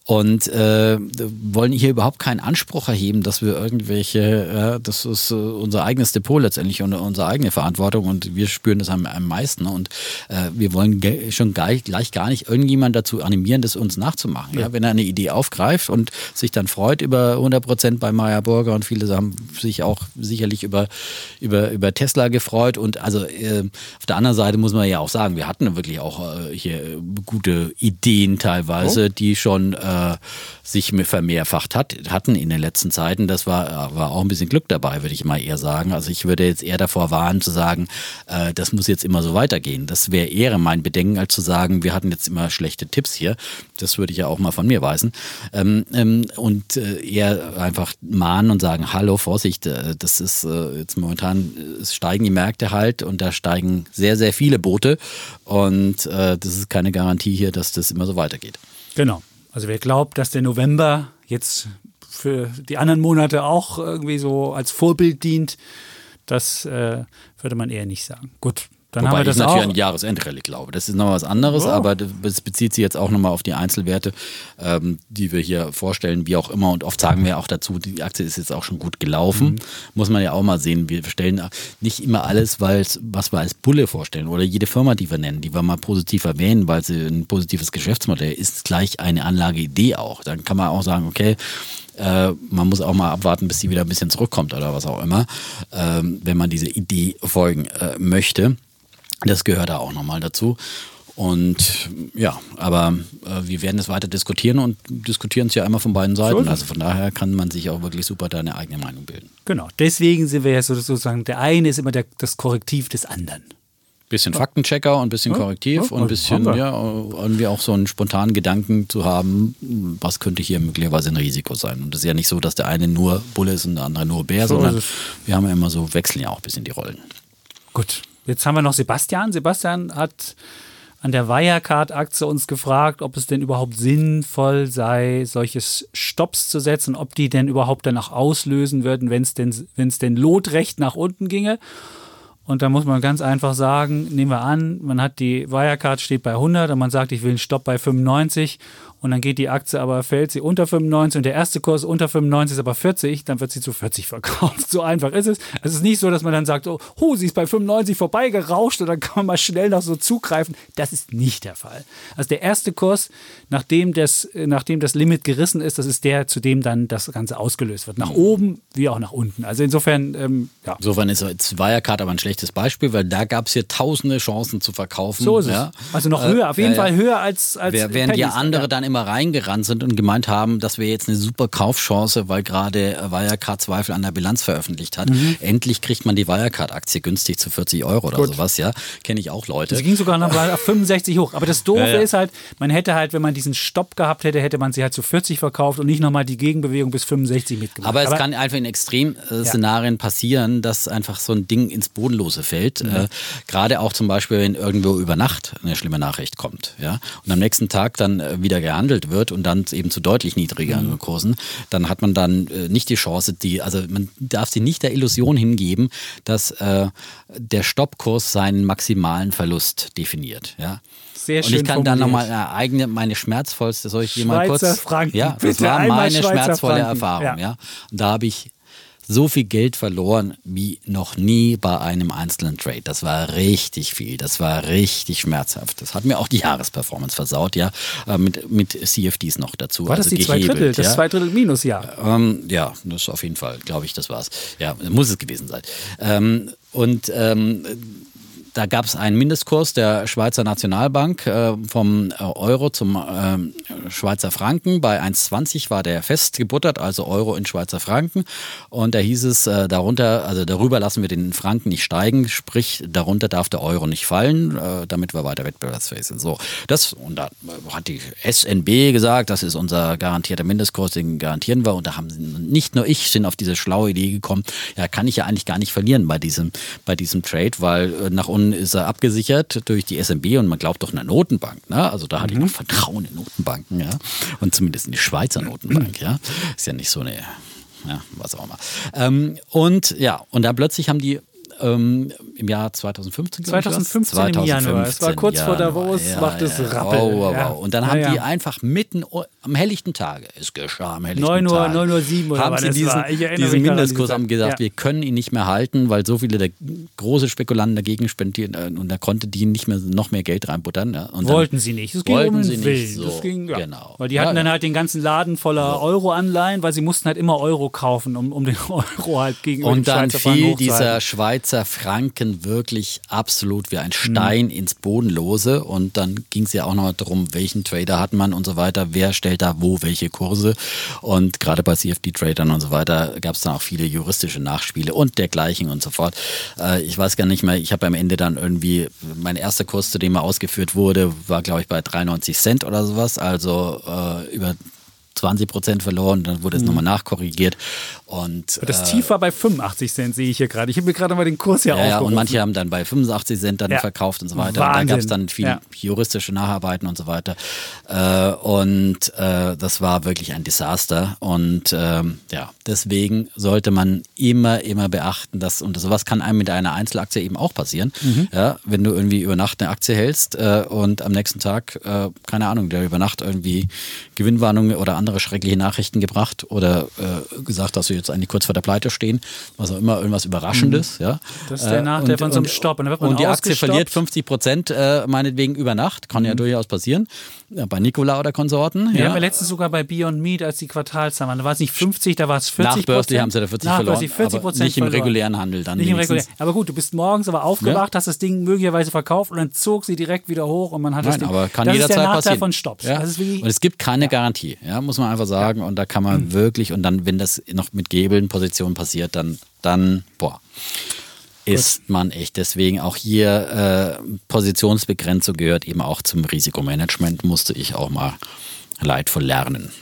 und äh, wollen hier überhaupt keinen Anspruch erheben, dass wir irgendwelche, äh, das ist äh, unser eigenes Depot letztendlich und unsere eigene Verantwortung und wir spüren das am, am meisten und äh, wir wollen schon gleich, gleich gar nicht irgendjemand dazu animieren, das uns nachzumachen. Ja. Wenn er eine Idee aufgreift und sich dann freut über 100 Prozent bei Meyer Burger und viele haben sich auch sicherlich über, über, über Tesla gefreut und also äh, auf der anderen Seite muss man ja auch sagen, wir hatten wirklich auch äh, hier gute Ideen teilweise, die schon äh, sich vermehrfacht hat, hatten in den letzten Zeiten. Das war, war auch ein bisschen Glück dabei, würde ich mal eher sagen. Also ich würde jetzt eher davor warnen zu sagen, äh, das muss jetzt immer so weitergehen. Das wäre eher mein Bedenken, als zu sagen, wir hatten jetzt immer schlechte Tipps hier. Das würde ich ja auch mal von mir weisen. Ähm, ähm, und äh, eher einfach mahnen und sagen, hallo, Vorsicht, äh, das ist äh, jetzt momentan, äh, es steigen die Märkte halt und da steigen sehr, sehr viele Boote. Und äh, das ist keine Garantie hier, dass das immer so weitergeht. Genau. Also wer glaubt, dass der November jetzt für die anderen Monate auch irgendwie so als Vorbild dient, das äh, würde man eher nicht sagen. Gut, dann Wobei haben wir das ich natürlich auch. an Jahresendrallye glaube. Das ist noch was anderes, Ja. aber das bezieht sich jetzt auch nochmal auf die Einzelwerte, ähm, die wir hier vorstellen, wie auch immer. Und oft sagen wir auch dazu, die Aktie ist jetzt auch schon gut gelaufen. Mhm. Muss man ja auch mal sehen. Wir stellen nicht immer alles, weil's, was wir als Bulle vorstellen oder jede Firma, die wir nennen, die wir mal positiv erwähnen, weil sie ein positives Geschäftsmodell ist, gleich eine Anlageidee auch. Dann kann man auch sagen, okay, äh, man muss auch mal abwarten, bis sie wieder ein bisschen zurückkommt oder was auch immer, ähm, wenn man diese Idee folgen äh, möchte. Das gehört da auch nochmal dazu. Und ja, aber äh, wir werden es weiter diskutieren und diskutieren es ja immer von beiden Seiten. ist also von daher kann man sich auch wirklich super da eine eigene Meinung bilden. Genau, deswegen sind wir ja so- sozusagen, der eine ist immer der, das Korrektiv des anderen. Bisschen Faktenchecker und ein bisschen Korrektiv und ein bisschen, haben wir. ja, irgendwie auch so einen spontanen Gedanken zu haben, was könnte hier möglicherweise ein Risiko sein. Und es ist ja nicht so, dass der eine nur Bulle ist und der andere nur Bär, So sondern wir haben ja immer so, wechseln ja auch ein bisschen die Rollen. Gut, jetzt haben wir noch Sebastian. Sebastian hat an der Wirecard-Aktie uns gefragt, ob es denn überhaupt sinnvoll sei, solche Stops zu setzen, ob die denn überhaupt danach auslösen würden, wenn es denn, wenn es denn lotrecht nach unten ginge. Und da muss man ganz einfach sagen, nehmen wir an, man hat die Wirecard steht bei 100 und man sagt, ich will einen Stopp bei 95 und dann geht die Aktie aber, fällt sie unter 95 und der erste Kurs unter 95 ist aber 40, dann wird sie zu 40 verkauft. So einfach ist es. Es ist nicht so, dass man dann sagt, oh, oh sie ist bei 95 vorbeigerauscht und dann kann man mal schnell noch so zugreifen. Das ist nicht der Fall. Also der erste Kurs, nachdem das, äh, nachdem das Limit gerissen ist, das ist der, zu dem dann das Ganze ausgelöst wird. Nach oben wie auch nach unten. Also insofern, ähm, ja. Insofern ist jetzt Wirecard aber ein schlechtes Beispiel, weil da gab es hier tausende Chancen zu verkaufen. So ist es. ja. Also noch Äh, höher, auf jeden ja. Fall höher als, als Während die Pennies. andere Ja. dann immer reingerannt sind und gemeint haben, das wäre jetzt eine super Kaufchance, weil gerade äh, Wirecard Zweifel an der Bilanz veröffentlicht hat. Mhm. Endlich kriegt man die Wirecard-Aktie günstig zu 40 Euro oder sowas, ja. Kenne ich auch Leute. Sie ging sogar noch auf 65 hoch. Aber das Doofe Ja, ja. ist halt, man hätte halt, wenn man diesen Stopp gehabt hätte, hätte man sie halt zu 40 verkauft und nicht nochmal die Gegenbewegung bis 65 mitgemacht. Aber es kann einfach in Extremszenarien passieren, dass einfach so ein Ding ins Bodenlose fällt. Mhm. Äh, Gerade auch zum Beispiel, wenn irgendwo über Nacht eine schlimme Nachricht kommt, ja, und am nächsten Tag dann äh, wieder gehandelt wird und dann eben zu deutlich niedrigeren mhm. Kursen, dann hat man dann äh, nicht die Chance, die, also man darf sie nicht der Illusion hingeben, dass äh, der Stoppkurs seinen maximalen Verlust definiert, ja. Sehr schön und ich kann dann nochmal eigene, meine schmerzvollste, soll ich hier mal kurz. Franken. Ja, das war meine schmerzvolle Franken. Erfahrung, ja. ja. Und da habe ich so viel Geld verloren wie noch nie bei einem einzelnen Trade. Das war richtig viel. Das war richtig schmerzhaft. Das hat mir auch die Jahresperformance versaut, ja, äh, mit, mit CFDs noch dazu. War das also die gehebelt, zwei Drittel, das ja. zwei Drittel Minus, ja? Ähm, ja, das ist auf jeden Fall, glaube ich, das war's. Ja, muss es gewesen sein. Ähm, und ähm, da gab es einen Mindestkurs der Schweizer Nationalbank äh, vom äh, Euro zum äh, Schweizer Franken. Bei 1,20 war der festgebuttert, also Euro in Schweizer Franken. Und da hieß es, äh, darunter, also darüber lassen wir den Franken nicht steigen, sprich, darunter darf der Euro nicht fallen, äh, damit wir weiter wettbewerbsfähig sind. So, das, und da hat die SNB gesagt, das ist unser garantierter Mindestkurs, den garantieren wir. Und da haben nicht nur ich sind auf diese schlaue Idee gekommen, ja, kann ich ja eigentlich gar nicht verlieren bei diesem, bei diesem Trade, weil äh, nach unten ist er abgesichert durch die SMB und man glaubt doch einer Notenbank. Ne? Also da hatte mhm. ich noch Vertrauen in Notenbanken, ja. Und zumindest in die Schweizer Notenbank, ja. Ist ja nicht so eine ja, was auch immer. Ähm, und ja, und dann plötzlich haben die ähm, im Jahr 2015. 2015, 2015 im Januar. Es war kurz Januar. vor Davos, ja, macht es ja. rappel. Wow, wow, wow. Und dann ja, haben die einfach mitten am helllichten Tage, es geschah am helllichten 9 Uhr, Tage, 9 Uhr 7 oder haben sie diesen, diesen Mindestkurs haben gesagt, wir können ihn nicht mehr halten, weil so viele der große Spekulanten dagegen spendieren äh, und da konnte die nicht mehr noch mehr Geld reinbuttern. Ja. Und wollten sie nicht. Es ging wollten um sie Willen. Nicht so. ging, genau. Weil die hatten dann halt den ganzen Laden voller Euro-Anleihen, weil sie mussten halt immer Euro kaufen, um, um den Euro halt gegenüber Und dann fiel dieser Schweizer Franken Rennen wirklich absolut wie ein Stein mhm. ins Bodenlose. Und dann ging es ja auch noch darum, welchen Trader hat man und so weiter, wer stellt da wo welche Kurse. Und gerade bei CFD-Tradern und so weiter gab es dann auch viele juristische Nachspiele und dergleichen und so fort. Äh, ich weiß gar nicht mehr, ich habe am Ende dann irgendwie, mein erster Kurs, zu dem er ausgeführt wurde, war glaube ich bei 93 Cent oder sowas, also äh, über 20 Prozent verloren, dann wurde es mhm. nochmal nachkorrigiert. Und, das äh, Tief war bei 85 Cent, sehe ich hier gerade. Ich habe mir gerade mal den Kurs hier ja, ja, und manche haben dann bei 85 Cent dann ja. verkauft und so weiter. Wahnsinn. Und da gab es dann viel ja. juristische Nacharbeiten und so weiter. Äh, und äh, das war wirklich ein Desaster. Und ähm, ja, deswegen sollte man immer, immer beachten, dass, und sowas kann einem mit einer Einzelaktie eben auch passieren. Mhm. Ja, wenn du irgendwie über Nacht eine Aktie hältst äh, und am nächsten Tag, äh, keine Ahnung, der über Nacht irgendwie Gewinnwarnung oder andere schreckliche Nachrichten gebracht oder äh, gesagt, dass wir jetzt eigentlich kurz vor der Pleite stehen, was auch immer irgendwas Überraschendes. Mhm. Ja. Das ist der Nachteil und, von so einem Stopp. Und, und die Aktie verliert 50 Prozent, äh, meinetwegen über Nacht, kann mhm. ja durchaus passieren. Bei Nikola oder Konsorten. Ja, ja. wir letztens sogar bei Beyond Meat, als die Quartalszahlen waren. Da war es nicht 50, da war es 40 Prozent. haben sie da 40 verloren. 40 aber nicht im regulären Handel dann. Nicht im regulären. Aber gut, du bist morgens aber aufgewacht, ja. hast das Ding möglicherweise verkauft und dann zog sie direkt wieder hoch und man hat Nein, das Ding. aber kann das jederzeit ist der Nachteil passieren. von Stops. Ja. und es gibt keine Garantie, ja, muss man einfach sagen. Und da kann man mhm. wirklich, und dann, wenn das noch mit Gebeln Positionen passiert, dann, dann, boah ist man echt. Deswegen auch hier äh, Positionsbegrenzung gehört eben auch zum Risikomanagement, musste ich auch mal leidvoll lernen.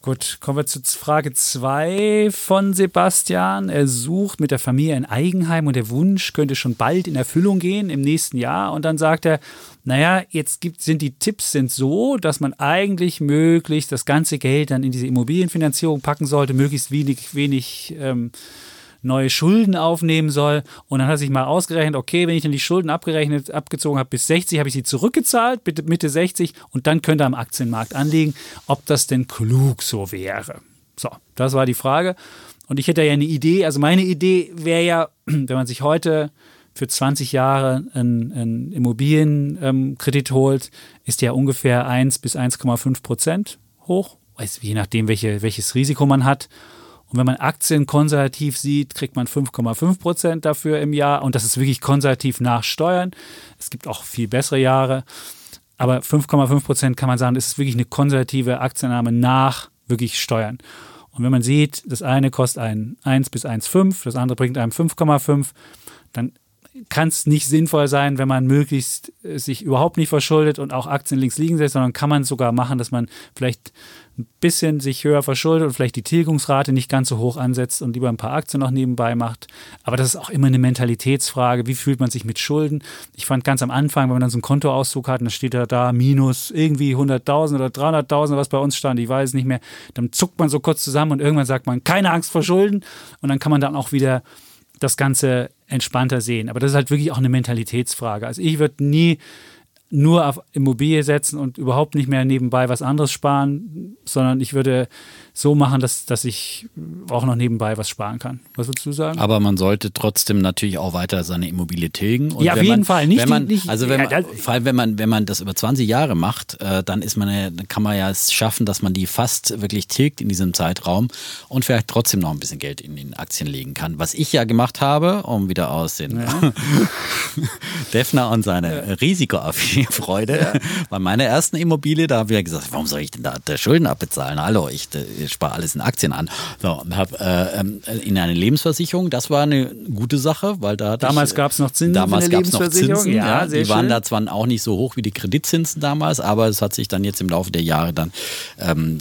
Gut, kommen wir zu Frage 2 von Sebastian. Er sucht mit der Familie ein Eigenheim und der Wunsch könnte schon bald in Erfüllung gehen im nächsten Jahr. Und dann sagt er, naja, jetzt gibt, sind die Tipps sind so, dass man eigentlich möglichst das ganze Geld dann in diese Immobilienfinanzierung packen sollte, möglichst wenig, wenig ähm, neue Schulden aufnehmen soll. Und dann hat er sich mal ausgerechnet, okay, wenn ich dann die Schulden abgerechnet, abgezogen habe bis 60, habe ich sie zurückgezahlt, Mitte 60 und dann könnte er am Aktienmarkt anlegen, ob das denn klug so wäre. So, das war die Frage. Und ich hätte ja eine Idee, also meine Idee wäre ja, wenn man sich heute für 20 Jahre einen, Immobilienkredit holt, ist der ungefähr 1 bis 1,5 Prozent hoch, je nachdem, welche, welches Risiko man hat. Und wenn man Aktien konservativ sieht, kriegt man 5,5 Prozent dafür im Jahr. Und das ist wirklich konservativ nach Steuern. Es gibt auch viel bessere Jahre. Aber 5,5 Prozent kann man sagen, das ist wirklich eine konservative Aktiennahme nach wirklich Steuern. Und wenn man sieht, das eine kostet einen 1 bis 1,5, das andere bringt einem 5,5, dann kann es nicht sinnvoll sein, wenn man möglichst äh, sich überhaupt nicht verschuldet und auch Aktien links liegen lässt, sondern kann man es sogar machen, dass man vielleicht ein bisschen sich höher verschuldet und vielleicht die Tilgungsrate nicht ganz so hoch ansetzt und lieber ein paar Aktien noch nebenbei macht. Aber das ist auch immer eine Mentalitätsfrage. Wie fühlt man sich mit Schulden? Ich fand ganz am Anfang, wenn man dann so einen Kontoauszug hat, dann steht da da minus irgendwie 100.000 oder 300.000, was bei uns stand, ich weiß nicht mehr. Dann zuckt man so kurz zusammen und irgendwann sagt man, keine Angst vor Schulden. Und dann kann man dann auch wieder das Ganze entspannter sehen. Aber das ist halt wirklich auch eine Mentalitätsfrage. Also ich würde nie nur auf Immobilie setzen und überhaupt nicht mehr nebenbei was anderes sparen, sondern ich würde so machen, dass, dass ich auch noch nebenbei was sparen kann. Was würdest du sagen? Aber man sollte trotzdem natürlich auch weiter seine Immobilie tilgen. Und ja, auf jeden man, Fall. Nicht, wenn man, nicht, also wenn man, vor allem wenn man, wenn man das über 20 Jahre macht, äh, dann ist man ja, kann man ja es schaffen, dass man die fast wirklich tilgt in diesem Zeitraum und vielleicht trotzdem noch ein bisschen Geld in den Aktien legen kann. Was ich ja gemacht habe, um wieder aus den ja. Defner und seine ja. risikoaffine Freude ja. bei meiner ersten Immobilie, da habe ich ja gesagt, warum soll ich denn da Schulden abbezahlen? Hallo, ich, ich spare alles in Aktien an. So, und habe äh, ähm, in eine Lebensversicherung, das war eine gute Sache, weil da Damals gab es noch Zinsen. Damals gab es noch Zinsen, ja, ja die schön. waren da zwar auch nicht so hoch wie die Kreditzinsen damals, aber es hat sich dann jetzt im Laufe der Jahre dann ähm,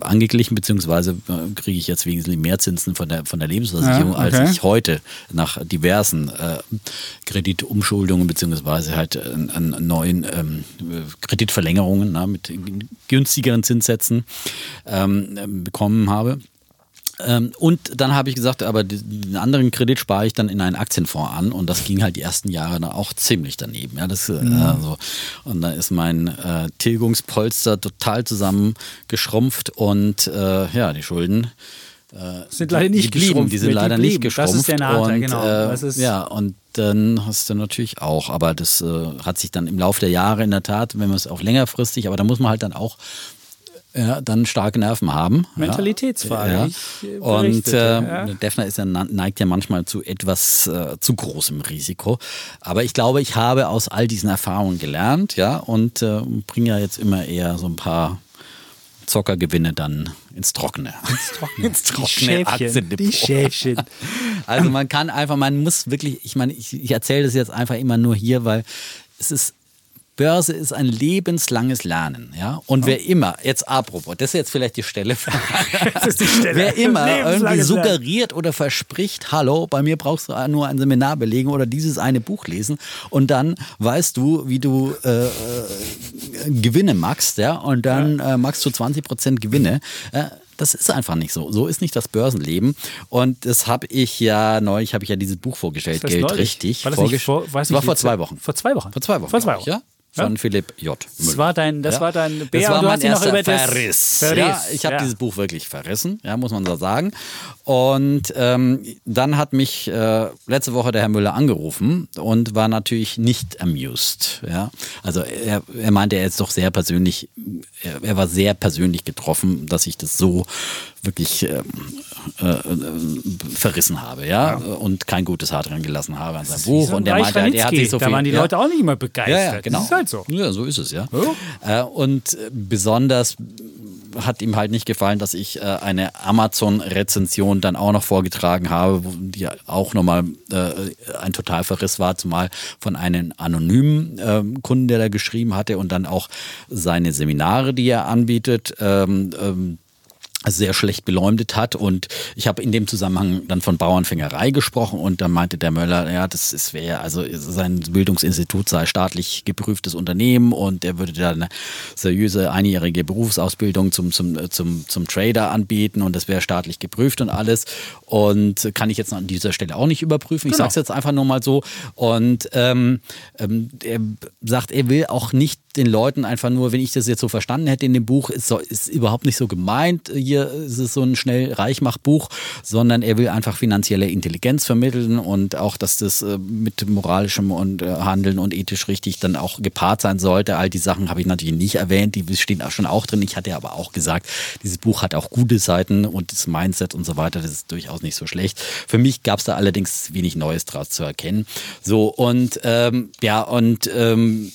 angeglichen, beziehungsweise äh, kriege ich jetzt wesentlich mehr Zinsen von der, von der Lebensversicherung, ja, okay. als ich heute nach diversen äh, Kreditumschuldungen, beziehungsweise halt äh, an neuen ähm, Kreditverlängerungen na, mit günstigeren Zinssätzen ähm, bekommen habe. Ähm, und dann habe ich gesagt, aber den anderen Kredit spare ich dann in einen Aktienfonds an und das ging halt die ersten Jahre dann auch ziemlich daneben. Ja, das, äh, mhm. so. Und da ist mein äh, Tilgungspolster total zusammengeschrumpft und äh, ja, die Schulden sind leider nicht die geschrumpft. Die sind leider die nicht geschrumpft. Das ist der Nachteil, und, genau. Äh, ja, und dann hast du natürlich auch, aber das äh, hat sich dann im Laufe der Jahre in der Tat, wenn man es auch längerfristig, aber da muss man halt dann auch ja, dann starke Nerven haben. Mentalitätsfrage. Ja. Und äh, ja. Defner ist ja, neigt ja manchmal zu etwas äh, zu großem Risiko. Aber ich glaube, ich habe aus all diesen Erfahrungen gelernt, ja, und äh, bringe ja jetzt immer eher so ein paar Zockergewinne dann ins Trockene. Ins Trockene. ins Trockene die Schäfchen. Die Schäfchen. Also man kann einfach, man muss wirklich, ich meine, ich, ich erzähle das jetzt einfach immer nur hier, weil es ist Börse ist ein lebenslanges Lernen. Ja? Und wer immer, jetzt apropos, das ist jetzt vielleicht die Stelle, die Stelle. wer immer irgendwie suggeriert oder verspricht, hallo, bei mir brauchst du nur ein Seminar belegen oder dieses eine Buch lesen und dann weißt du, wie du äh, äh Gewinne machst, ja, und dann ja. äh, machst du 20 Prozent Gewinne. Äh, das ist einfach nicht so. So ist nicht das Börsenleben. Und das habe ich ja neulich, habe ich ja dieses Buch vorgestellt, das Geld neulich? richtig. War das, nicht vor, weiß das war vor zwei Wochen. Vor zwei Wochen. Vor zwei Wochen. Vor zwei Wochen. ja? Von ja? Philipp J. Müller. Das war dein, das ja? war dein Bär das war mein erster Verriss. Verriss. Ja, ich habe dieses Buch wirklich verrissen, ja, muss man so sagen. Und ähm, dann hat mich äh, letzte Woche der Herr Müller angerufen und war natürlich nicht amused. Ja? Also er, er meinte, er ist doch sehr persönlich, er, er war sehr persönlich getroffen, dass ich das so wirklich ähm, äh, äh, verrissen habe, ja? ja, und kein gutes Haar dran gelassen habe an seinem Buch. Und der meinte, der hat sich so viel. Da waren die Leute auch nicht immer begeistert. Ja, ja genau. Das ist halt so. Ja, so ist es, ja. Oh. Äh, und besonders hat ihm halt nicht gefallen, dass ich äh, eine Amazon-Rezension dann auch noch vorgetragen habe, die auch nochmal äh, ein Totalverriss war, zumal von einem anonymen äh, Kunden, der da geschrieben hatte und dann auch seine Seminare, die er anbietet, ähm, ähm, sehr schlecht beleumdet hat. Und ich habe in dem Zusammenhang dann von Bauernfängerei gesprochen und dann meinte der Möller, ja, das ist wäre, also sein Bildungsinstitut sei staatlich geprüftes Unternehmen und er würde da eine seriöse einjährige Berufsausbildung zum, zum, zum, zum Trader anbieten und das wäre staatlich geprüft und alles. Und kann ich jetzt an dieser Stelle auch nicht überprüfen. Ich genau. sage es jetzt einfach nur mal so. Und ähm, ähm, er sagt, er will auch nicht den Leuten einfach nur, wenn ich das jetzt so verstanden hätte in dem Buch, ist, so, ist überhaupt nicht so gemeint, hier ist es so ein schnell Reichmachbuch, sondern er will einfach finanzielle Intelligenz vermitteln und auch, dass das äh, mit moralischem und äh, Handeln und ethisch richtig dann auch gepaart sein sollte. All die Sachen habe ich natürlich nicht erwähnt, die stehen auch schon auch drin. Ich hatte aber auch gesagt, dieses Buch hat auch gute Seiten und das Mindset und so weiter, das ist durchaus nicht so schlecht. Für mich gab es da allerdings wenig Neues draus zu erkennen. So und ähm, ja und ähm,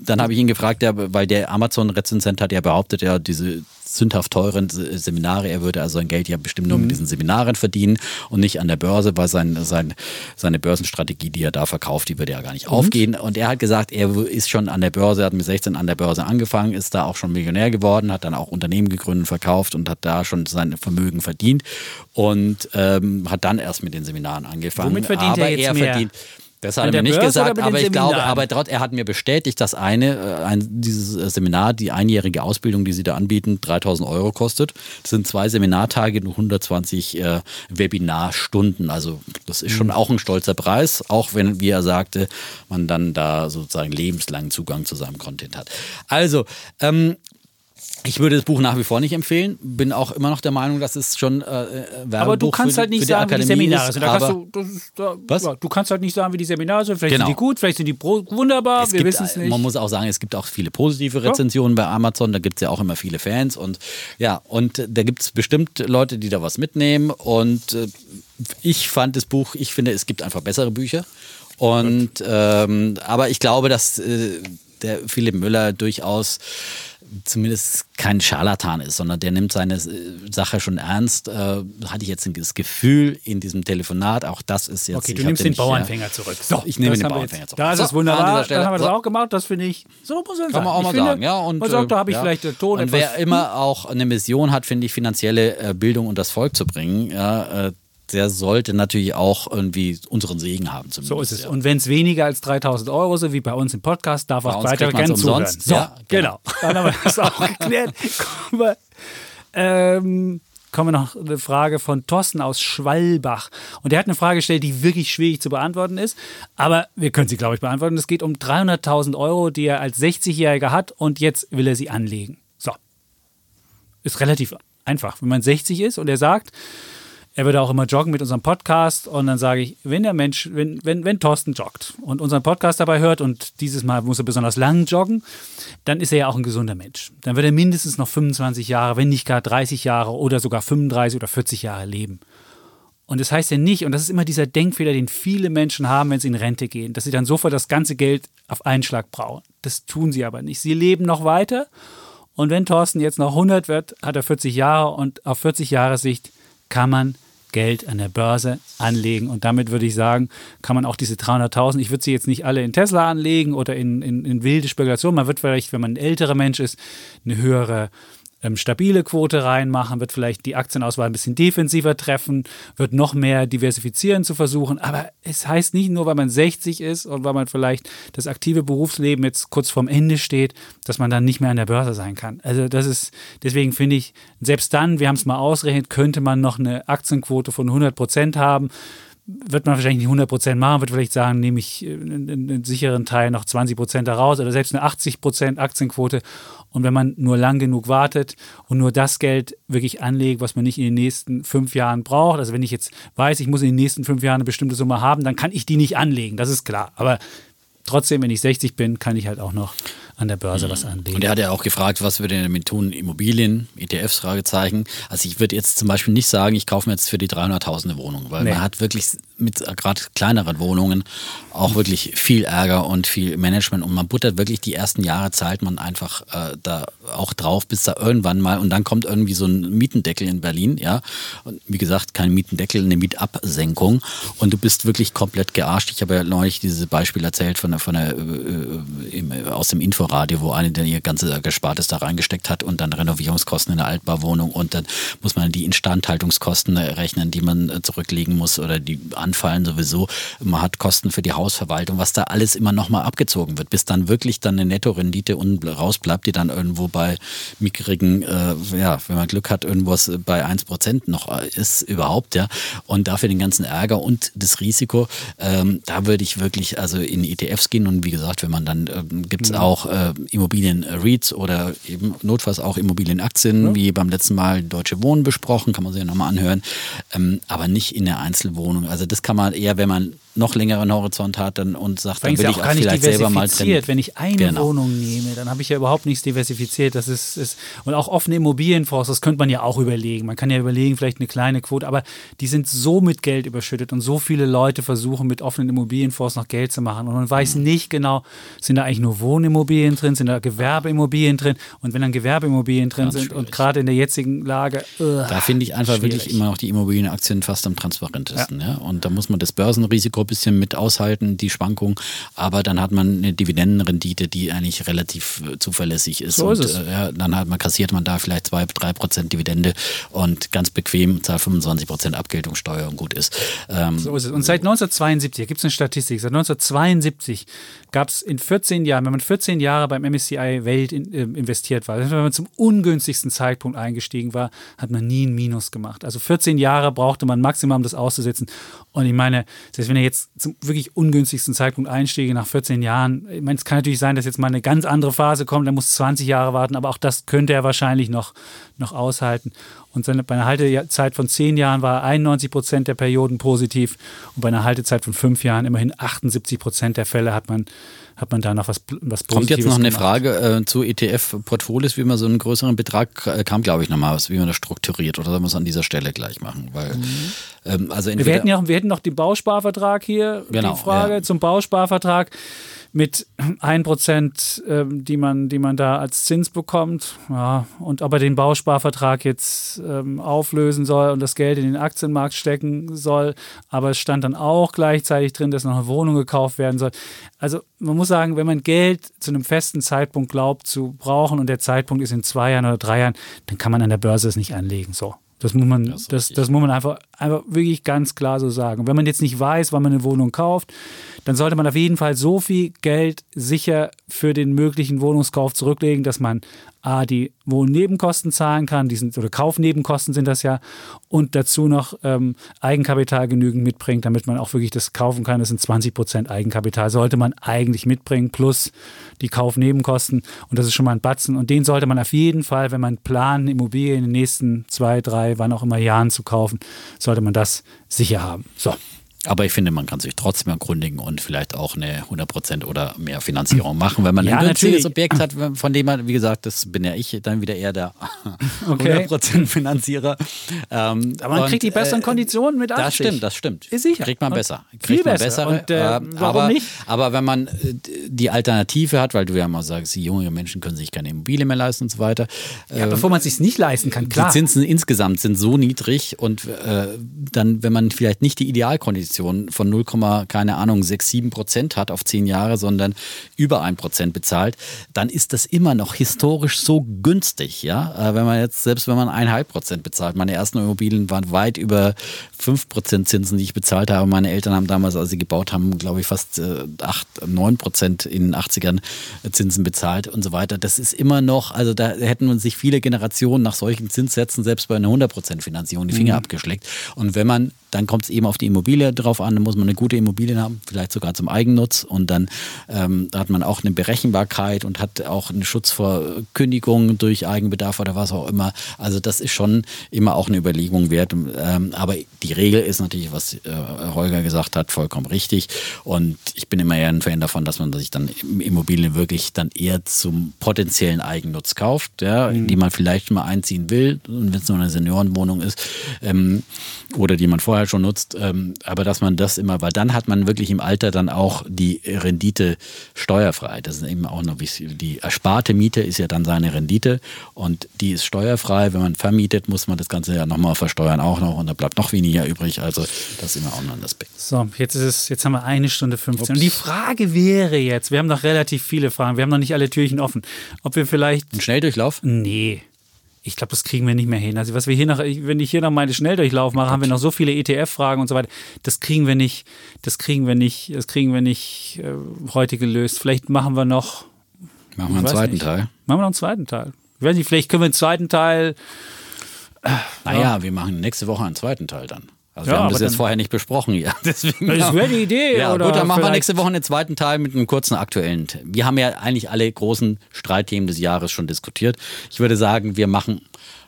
dann habe ich ihn gefragt, ja, weil der Amazon-Rezensent hat ja behauptet, ja, diese sündhaft teuren Seminare. Er würde also sein Geld ja bestimmt nur mhm. mit diesen Seminaren verdienen und nicht an der Börse, weil sein, sein, seine Börsenstrategie, die er da verkauft, die würde ja gar nicht und? aufgehen. Und er hat gesagt, er ist schon an der Börse, hat mit 16 an der Börse angefangen, ist da auch schon Millionär geworden, hat dann auch Unternehmen gegründet, verkauft und hat da schon sein Vermögen verdient und ähm, hat dann erst mit den Seminaren angefangen. Womit verdient Aber er jetzt er mehr? verdient das hat er mir nicht Börse gesagt, aber ich glaube, aber trotz, er hat mir bestätigt, dass eine, äh, ein, dieses äh, Seminar, die einjährige Ausbildung, die sie da anbieten, 3000 Euro kostet. Das sind zwei Seminartage und 120 äh, Webinarstunden. Also das ist schon mhm. auch ein stolzer Preis, auch wenn, wie er sagte, man dann da sozusagen lebenslangen Zugang zu seinem Content hat. Also, ähm, ich würde das Buch nach wie vor nicht empfehlen. Bin auch immer noch der Meinung, dass es schon äh, Werbebuch Aber du kannst für, halt nicht sagen, wie die Seminare sind. Da du, da, was? Ja, du kannst halt nicht sagen, wie die Seminare sind. Vielleicht genau. sind die gut, vielleicht sind die wunderbar. Es wir wissen es nicht. Man muss auch sagen, es gibt auch viele positive Rezensionen ja. bei Amazon. Da gibt es ja auch immer viele Fans. Und ja, und da gibt es bestimmt Leute, die da was mitnehmen. Und äh, ich fand das Buch, ich finde, es gibt einfach bessere Bücher. Und ähm, aber ich glaube, dass äh, der Philipp Müller durchaus zumindest kein Scharlatan ist, sondern der nimmt seine äh, Sache schon ernst. Äh, hatte ich jetzt das Gefühl in diesem Telefonat, auch das ist jetzt. Okay, du nimmst den Bauernfänger ja, zurück. So, ich nehme den Bauernfänger zurück. Da ist es wunderbar, dann haben wir das auch gemacht, das finde ich, so muss man Kann man auch mal finde, sagen, ja. Und, man sagt, da habe ich ja. vielleicht den Ton Und wer immer auch eine Mission hat, finde ich, finanzielle äh, Bildung und das Volk zu bringen, ja, der sollte natürlich auch irgendwie unseren Segen haben. Zumindest, so ist es. Ja. Und wenn es weniger als 3000 Euro sind, wie bei uns im Podcast, darf auch weiter gerne zuhören. So, ja, genau. genau. Dann haben wir das auch geklärt. Kommen wir, ähm, kommen wir noch eine Frage von Thorsten aus Schwalbach. Und der hat eine Frage gestellt, die wirklich schwierig zu beantworten ist. Aber wir können sie, glaube ich, beantworten. Es geht um 300.000 Euro, die er als 60-Jähriger hat und jetzt will er sie anlegen. So. Ist relativ einfach. Wenn man 60 ist und er sagt, er würde auch immer joggen mit unserem Podcast und dann sage ich, wenn der Mensch, wenn, wenn, wenn Thorsten joggt und unseren Podcast dabei hört und dieses Mal muss er besonders lang joggen, dann ist er ja auch ein gesunder Mensch. Dann wird er mindestens noch 25 Jahre, wenn nicht gar 30 Jahre oder sogar 35 oder 40 Jahre leben. Und das heißt ja nicht, und das ist immer dieser Denkfehler, den viele Menschen haben, wenn sie in Rente gehen, dass sie dann sofort das ganze Geld auf einen Schlag brauchen. Das tun sie aber nicht. Sie leben noch weiter. Und wenn Thorsten jetzt noch 100 wird, hat er 40 Jahre und auf 40 Jahre Sicht kann man Geld an der Börse anlegen. Und damit würde ich sagen, kann man auch diese 300.000, ich würde sie jetzt nicht alle in Tesla anlegen oder in, in, in wilde Spekulation. Man wird vielleicht, wenn man ein älterer Mensch ist, eine höhere ähm, stabile Quote reinmachen, wird vielleicht die Aktienauswahl ein bisschen defensiver treffen, wird noch mehr diversifizieren zu versuchen. Aber es heißt nicht nur, weil man 60 ist und weil man vielleicht das aktive Berufsleben jetzt kurz vorm Ende steht, dass man dann nicht mehr an der Börse sein kann. Also das ist, deswegen finde ich, selbst dann, wir haben es mal ausgerechnet, könnte man noch eine Aktienquote von 100 Prozent haben wird man wahrscheinlich nicht 100 Prozent machen, wird vielleicht sagen, nehme ich einen, einen sicheren Teil noch 20 Prozent daraus oder selbst eine 80 Prozent Aktienquote und wenn man nur lang genug wartet und nur das Geld wirklich anlegt, was man nicht in den nächsten fünf Jahren braucht, also wenn ich jetzt weiß, ich muss in den nächsten fünf Jahren eine bestimmte Summe haben, dann kann ich die nicht anlegen, das ist klar. Aber trotzdem, wenn ich 60 bin, kann ich halt auch noch an der Börse mhm. was anlegen. Und er hat ja auch gefragt, was würde er damit tun? Immobilien, ETFs, Fragezeichen. Also ich würde jetzt zum Beispiel nicht sagen, ich kaufe mir jetzt für die 300.000 eine Wohnung, weil nee. man hat wirklich mit gerade kleineren Wohnungen auch wirklich viel Ärger und viel Management und man buttert wirklich die ersten Jahre zahlt man einfach äh, da auch drauf, bis da irgendwann mal und dann kommt irgendwie so ein Mietendeckel in Berlin, ja. Und wie gesagt, kein Mietendeckel, eine Mietabsenkung und du bist wirklich komplett gearscht. Ich habe ja neulich dieses Beispiel erzählt von der, von der äh, im, aus dem Info Radio, wo eine, der ihr ganze Gespartes da reingesteckt hat und dann Renovierungskosten in der Altbauwohnung und dann muss man die Instandhaltungskosten rechnen, die man äh, zurücklegen muss oder die anfallen sowieso. Man hat Kosten für die Hausverwaltung, was da alles immer nochmal abgezogen wird, bis dann wirklich dann eine Nettorendite unten rausbleibt, die dann irgendwo bei mickrigen, äh, ja, wenn man Glück hat, irgendwas bei 1% noch ist überhaupt, ja. Und dafür den ganzen Ärger und das Risiko, ähm, da würde ich wirklich also in ETFs gehen und wie gesagt, wenn man dann ähm, gibt es mhm. auch äh, äh, Immobilien-REITs oder eben notfalls auch Immobilienaktien, ja. wie beim letzten Mal Deutsche Wohnen besprochen, kann man sich ja nochmal anhören, ähm, aber nicht in der Einzelwohnung. Also das kann man eher, wenn man noch längeren Horizont hat dann, und sagt, dann will ja ich auch gar nicht vielleicht selber mal drin. Wenn ich eine Genau. Wohnung nehme, dann habe ich ja überhaupt nichts diversifiziert. Das ist, ist und auch offene Immobilienfonds, das könnte man ja auch überlegen. Man kann ja überlegen, vielleicht eine kleine Quote, aber die sind so mit Geld überschüttet und so viele Leute versuchen mit offenen Immobilienfonds noch Geld zu machen und man weiß Mhm. nicht genau, sind da eigentlich nur Wohnimmobilien drin, sind da Gewerbeimmobilien drin und wenn dann Gewerbeimmobilien drin Ganz sind und schwierig. gerade in der jetzigen Lage, äh, Da finde ich einfach Schwierig. wirklich immer noch die Immobilienaktien fast am transparentesten. Ja. Und da muss man das Börsenrisiko ein bisschen mit aushalten, die Schwankung. Aber dann hat man eine Dividendenrendite, die eigentlich relativ äh, zuverlässig ist. So ist und es. Äh, dann hat man, kassiert man da vielleicht zwei, drei Prozent Dividende und ganz bequem zahlt 25 Prozent Abgeltungssteuer und gut ist. Ähm, So ist es. Und seit 1972, gibt es eine Statistik, seit 1972 gab es in 14 Jahren, wenn man 14 Jahre beim MSCI Welt in, ähm, investiert war, also wenn man zum ungünstigsten Zeitpunkt eingestiegen war, hat man nie ein Minus gemacht. Also 14 Jahre brauchte man maximal, um das auszusetzen. Und ich meine, selbst wenn er jetzt zum wirklich ungünstigsten Zeitpunkt einstiege, nach 14 Jahren, ich meine, es kann natürlich sein, dass jetzt mal eine ganz andere Phase kommt, er muss 20 Jahre warten, aber auch das könnte er wahrscheinlich noch, noch aushalten. Und seine, bei einer Haltezeit von 10 Jahren war 91 Prozent der Perioden positiv und bei einer Haltezeit von 5 Jahren immerhin 78 Prozent der Fälle hat man, hat man da noch was, was Positives Kommt jetzt noch eine gemacht. Frage äh, zu ETF-Portfolios, wie man so einen größeren Betrag äh, kam, glaube ich, nochmal wie man das strukturiert oder sollen wir es an dieser Stelle gleich machen? Weil, ähm, also Wir hätten, ja, wir hätten noch den Bausparvertrag hier, Genau, die Frage ja. zum Bausparvertrag mit 1%, ähm, die, man, die man da als Zins bekommt. Ja, und ob er den Bausparvertrag jetzt ähm, auflösen soll und das Geld in den Aktienmarkt stecken soll. Aber es stand dann auch gleichzeitig drin, dass noch eine Wohnung gekauft werden soll. Also man muss sagen, wenn man Geld zu einem festen Zeitpunkt glaubt zu brauchen und der Zeitpunkt ist in zwei Jahren oder drei Jahren, dann kann man an der Börse es nicht anlegen. So. Das muss man, Das das, das muss man einfach, einfach wirklich ganz klar so sagen. Und wenn man jetzt nicht weiß, wann man eine Wohnung kauft, dann sollte man auf jeden Fall so viel Geld sicher für den möglichen Wohnungskauf zurücklegen, dass man A, die Wohnnebenkosten zahlen kann, die sind, oder Kaufnebenkosten sind das ja, und dazu noch ähm, Eigenkapital genügend mitbringt, damit man auch wirklich das kaufen kann. Das sind 20 Prozent Eigenkapital, sollte man eigentlich mitbringen, plus die Kaufnebenkosten. Und das ist schon mal ein Batzen. Und den sollte man auf jeden Fall, wenn man plant, eine Immobilie in den nächsten zwei, drei, wann auch immer Jahren zu kaufen, sollte man das sicher haben. So. Aber ich finde, man kann sich trotzdem erkundigen und vielleicht auch eine 100% oder mehr Finanzierung machen, wenn man Ja, ein günstiges. Objekt hat, von dem man, wie gesagt, das bin ja ich, dann wieder eher der Okay. 100% Finanzierer. Ähm, Aber man und, kriegt die besseren äh, Konditionen mit 80. Das stimmt, das stimmt. Ist sicher. Kriegt man Und besser. viel Kriegt man besser. bessere. Und, äh, ähm, warum aber, nicht? aber wenn man äh, die Alternative hat, weil du ja mal sagst, die jungen Menschen können sich keine Immobilie mehr leisten und so weiter. Ja, ähm, bevor man es sich nicht leisten kann, klar. die Zinsen insgesamt sind so niedrig und äh, dann, wenn man vielleicht nicht die Idealkondition von 0, keine Ahnung, 6, 7 Prozent hat auf 10 Jahre, sondern über 1 Prozent bezahlt, dann ist das immer noch historisch so günstig, ja. Äh, wenn man jetzt, selbst wenn man 1,5 Prozent bezahlt, meine ersten Immobilien waren weit über 5 Prozent Zinsen, die ich bezahlt habe. Meine Eltern haben damals, als sie gebaut haben, glaube ich, fast äh, 8, 9 Prozent in den 80ern Zinsen bezahlt und so weiter. Das ist immer noch, also da hätten sich viele Generationen nach solchen Zinssätzen selbst bei einer 100% Finanzierung die Finger abgeschleckt. Und wenn man, dann kommt es eben auf die Immobilie drauf an, dann muss man eine gute Immobilie haben, vielleicht sogar zum Eigennutz und dann ähm, hat man auch eine Berechenbarkeit und hat auch einen Schutz vor Kündigung durch Eigenbedarf oder was auch immer. Also das ist schon immer auch eine Überlegung wert. Ähm, aber die Regel ist natürlich, was äh, Holger gesagt hat, vollkommen richtig. Und ich bin immer eher ein Fan davon, dass man sich dann Immobilien wirklich dann eher zum potenziellen Eigennutz kauft, ja, in die man vielleicht mal einziehen will, und wenn es nur eine Seniorenwohnung ist, ähm, oder die man vorher schon nutzt, ähm, aber dass man das immer, weil dann hat man wirklich im Alter dann auch die Rendite steuerfrei. Das ist eben auch noch. Die ersparte Miete ist ja dann seine Rendite und die ist steuerfrei. Wenn man vermietet, muss man das Ganze ja nochmal versteuern auch noch und da bleibt noch weniger übrig. Also das ist immer auch noch ein Aspekt. So, jetzt ist es, jetzt haben wir eine Stunde 15. Und die Frage wäre jetzt, wir haben noch relativ viele Fragen, wir haben noch nicht alle Türchen offen, ob wir vielleicht. Ein Schnelldurchlauf? Nee. Ich glaube, das kriegen wir nicht mehr hin. Also was wir hier noch, wenn ich hier noch meine Schnelldurchlauf mache, haben wir noch so viele ETF-Fragen und so weiter. Das kriegen wir nicht, das kriegen wir nicht, das kriegen wir nicht äh, heute gelöst. Vielleicht machen wir noch, Machen wir einen zweiten nicht. Teil. machen wir noch einen zweiten Teil. Ich weiß nicht, vielleicht können wir einen zweiten Teil. Naja, wir machen nächste Woche einen zweiten Teil dann. Also Ja, wir haben das jetzt vorher nicht besprochen hier. Deswegen, Das wäre die Idee. Ja, gut, dann machen wir nächste Woche einen zweiten Teil mit einem kurzen aktuellen. Wir haben ja eigentlich alle großen Streitthemen des Jahres schon diskutiert. Ich würde sagen, wir machen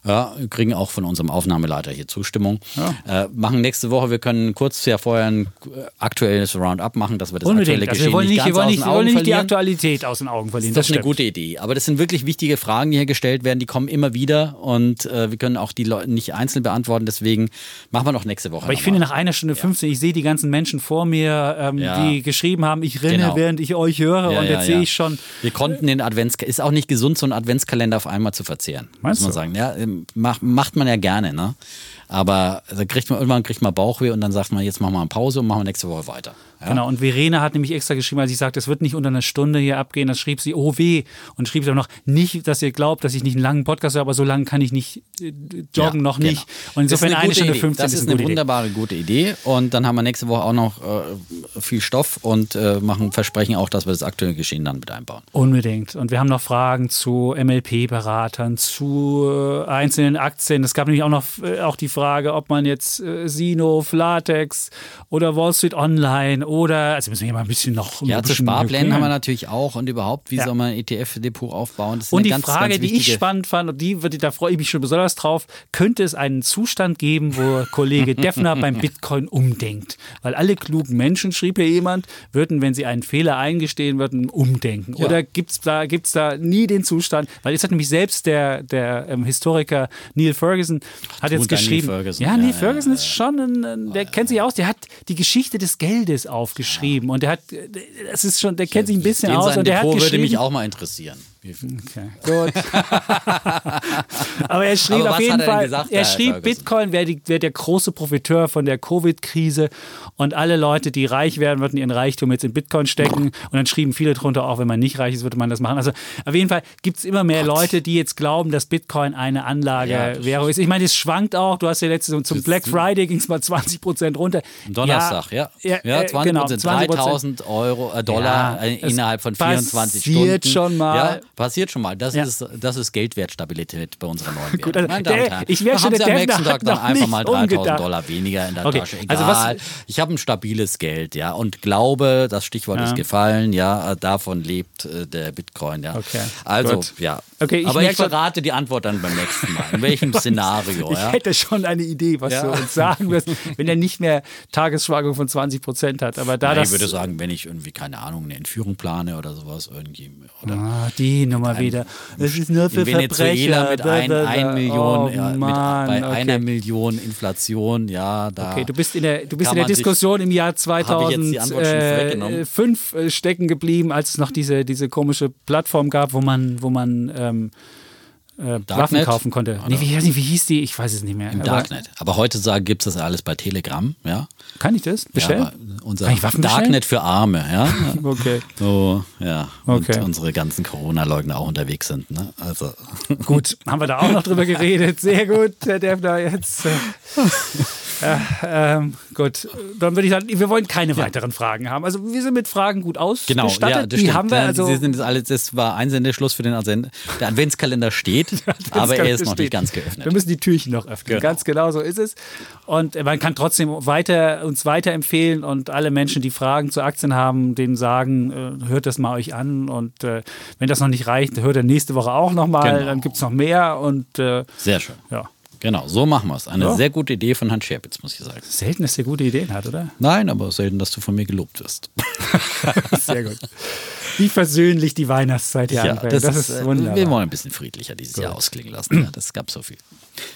Ja, kriegen auch von unserem Aufnahmeleiter hier Zustimmung. Äh, machen nächste Woche, wir können kurz ja vorher ein äh, aktuelles Roundup machen, dass wir das aktuelle Unbedingt. Also Geschehen wir wollen nicht, nicht ganz aus nicht, den wir wollen Augen nicht die. Aktualität aus den Augen verlieren. Das ist doch eine gute Idee. Aber das sind wirklich wichtige Fragen, die hier gestellt werden. Die kommen immer wieder und äh, wir können auch die Leute nicht einzeln beantworten. Deswegen machen wir noch nächste Woche. Aber ich finde, nach einer Stunde 15, ich sehe die ganzen Menschen vor mir, ähm, Ja. die geschrieben haben, ich renne, Genau. während ich euch höre. Ja, und ja, jetzt sehe ja. ich schon, Wir konnten den Adventskalender, ist auch nicht gesund, so einen Adventskalender auf einmal zu verzehren. Meinst muss man du? sagen. Ja, ähm, macht, man ja gerne, ne? Aber da kriegt man irgendwann kriegt man Bauchweh und dann sagt man, jetzt machen wir eine Pause und machen wir nächste Woche weiter. Ja? Genau, und Verena hat nämlich extra geschrieben, als ich sagte, es wird nicht unter einer Stunde hier abgehen, dann schrieb sie, oh weh, und schrieb dann noch, nicht, dass ihr glaubt, dass ich nicht einen langen Podcast habe, aber so lange kann ich nicht äh, joggen, Ja, noch genau. nicht. Und Das insofern eine, gute Stunde Idee. 15 Das ist eine, gute Idee. wunderbare gute Idee. Und dann haben wir nächste Woche auch noch äh, viel Stoff und äh, machen versprechen auch, dass wir das aktuelle Geschehen dann mit einbauen. Unbedingt. Und wir haben noch Fragen zu MLP-Beratern, zu äh, einzelnen Aktien. Es gab nämlich auch noch äh, auch die Frage, ob man jetzt äh, Sino, Flatex oder Wall Street Online oder, also müssen wir hier mal ein bisschen noch. Ja, ein zu bisschen Sparplänen haben wir natürlich auch und überhaupt, wie Ja. soll man ein ETF-Depot aufbauen? Und die ganz, Frage, ganz die ich spannend fand, und die da freue ich mich schon besonders drauf, könnte es einen Zustand geben, wo Kollege Defner beim Bitcoin umdenkt? Weil alle klugen Menschen, schrieb hier jemand, würden, wenn sie einen Fehler eingestehen würden, umdenken. Ja. Oder gibt es da, gibt's da nie den Zustand? Weil jetzt hat nämlich selbst der, der ähm, Historiker Neil Ferguson hat jetzt Neil geschrieben. Ferguson. Ja, Ja, Neil ja, Ferguson ja, ist schon ein, der kennt sich aus, der hat die Geschichte des Geldes aufgeschrieben und der hat, das ist schon, der kennt sich ein bisschen aus und der hat Depot würde geschrieben, mich auch mal interessieren. Okay, gut. Aber er schrieb Aber auf jeden er Fall, gesagt, er schrieb? Bitcoin wäre wär der große Profiteur von der Covid-Krise und alle Leute, die reich werden, würden ihren Reichtum jetzt in Bitcoin stecken. Und dann schrieben viele drunter, auch wenn man nicht reich ist, würde man das machen. Also auf jeden Fall gibt es immer mehr Leute, die jetzt glauben, dass Bitcoin eine Ja, Anlagewährung das ist. Ich meine, es schwankt auch. Du hast ja letztes zum Black Friday ging es mal 20 Prozent runter. Am Donnerstag, ja. Ja, Ja, äh, 20 genau, Prozent, 20%. 3000 Euro, äh, Dollar Ja, äh, innerhalb von 24 Stunden. passiert schon mal. Ja, passiert schon mal. Das, Ja. ist, das ist Geldwertstabilität bei unserer neuen Gut, also Meine Damen und Herren, ich schon haben Sie am nächsten Tag dann einfach mal 3000 umgedacht. Dollar weniger in der Okay, Tasche. also Egal. was- ich habe ein stabiles Geld, ja, und glaube, das Stichwort Ja. ist gefallen, ja, davon lebt äh, der Bitcoin, ja. Okay, Also, gut. ja. Okay, ich Aber ich schon- verrate die Antwort dann beim nächsten Mal. In welchem Szenario, Ich ja. hätte schon eine Idee, was du uns sagen wirst, wenn er nicht mehr Tagesschwankungen von 20 Prozent hat. Aber da Ja, das. ich würde sagen, wenn ich irgendwie, keine Ahnung, eine Entführung plane oder sowas, irgendwie. Oder Ah, die Nummer wieder. Es ist nur für in Venezuela Verbrecher. mit ein, ein Million, oh, ja, mit, bei okay. einer Million Inflation, ja, da. Okay, du bist in der, du bist in der man sich- Diskussion im Jahr Hab ich jetzt die Antwort schon vorweggenommen? 2005 äh, stecken geblieben, als es noch diese, diese komische Plattform gab, wo man, wo man ähm, äh, Waffen kaufen konnte. Nee, wie, wie hieß die? Ich weiß es nicht mehr. Im Aber Darknet. Aber heutzutage gibt es das alles bei Telegram, ja. Kann ich das ja bestellen? aber unser Kann ich Waffen bestellen? Darknet für Arme, ja. okay. So, ja. Okay. Und unsere ganzen Corona-Leugner auch unterwegs sind, ne? Also. Gut, haben wir da auch noch drüber geredet. Sehr gut, Herr Defner. Jetzt. Äh, äh, ähm, gut, dann würde ich sagen, wir wollen keine weiteren Fragen haben. Also wir sind mit Fragen gut Genau, ausgestattet. ja, das Die stimmt. haben wir Ja, also. Sie sind jetzt alles, das war Einsendeschluss für den Advent. Der Adventskalender steht, aber er ist noch nicht ganz geöffnet. Wir müssen die Türchen noch öffnen. Genau. Ganz genau so ist es. Und man kann trotzdem weiter, uns weiterempfehlen und alle Menschen, die Fragen zu Aktien haben, denen sagen, äh, hört das mal euch an. Und äh, wenn das noch nicht reicht, hört er nächste Woche auch nochmal. Genau. Dann gibt es noch mehr. Und äh, Sehr schön. ja, Genau, so machen wir es. Eine Ja. sehr gute Idee von Hans Scherpitz, muss ich sagen. selten, dass der gute Ideen hat, oder? Nein, aber selten, dass du von mir gelobt wirst. Sehr gut. Wie versöhnlich die Weihnachtszeit hier anfängt. Das, ist, äh, wunderbar. Wir wollen ein bisschen friedlicher dieses Jahr ausklingen lassen. Ja, das gab so viel.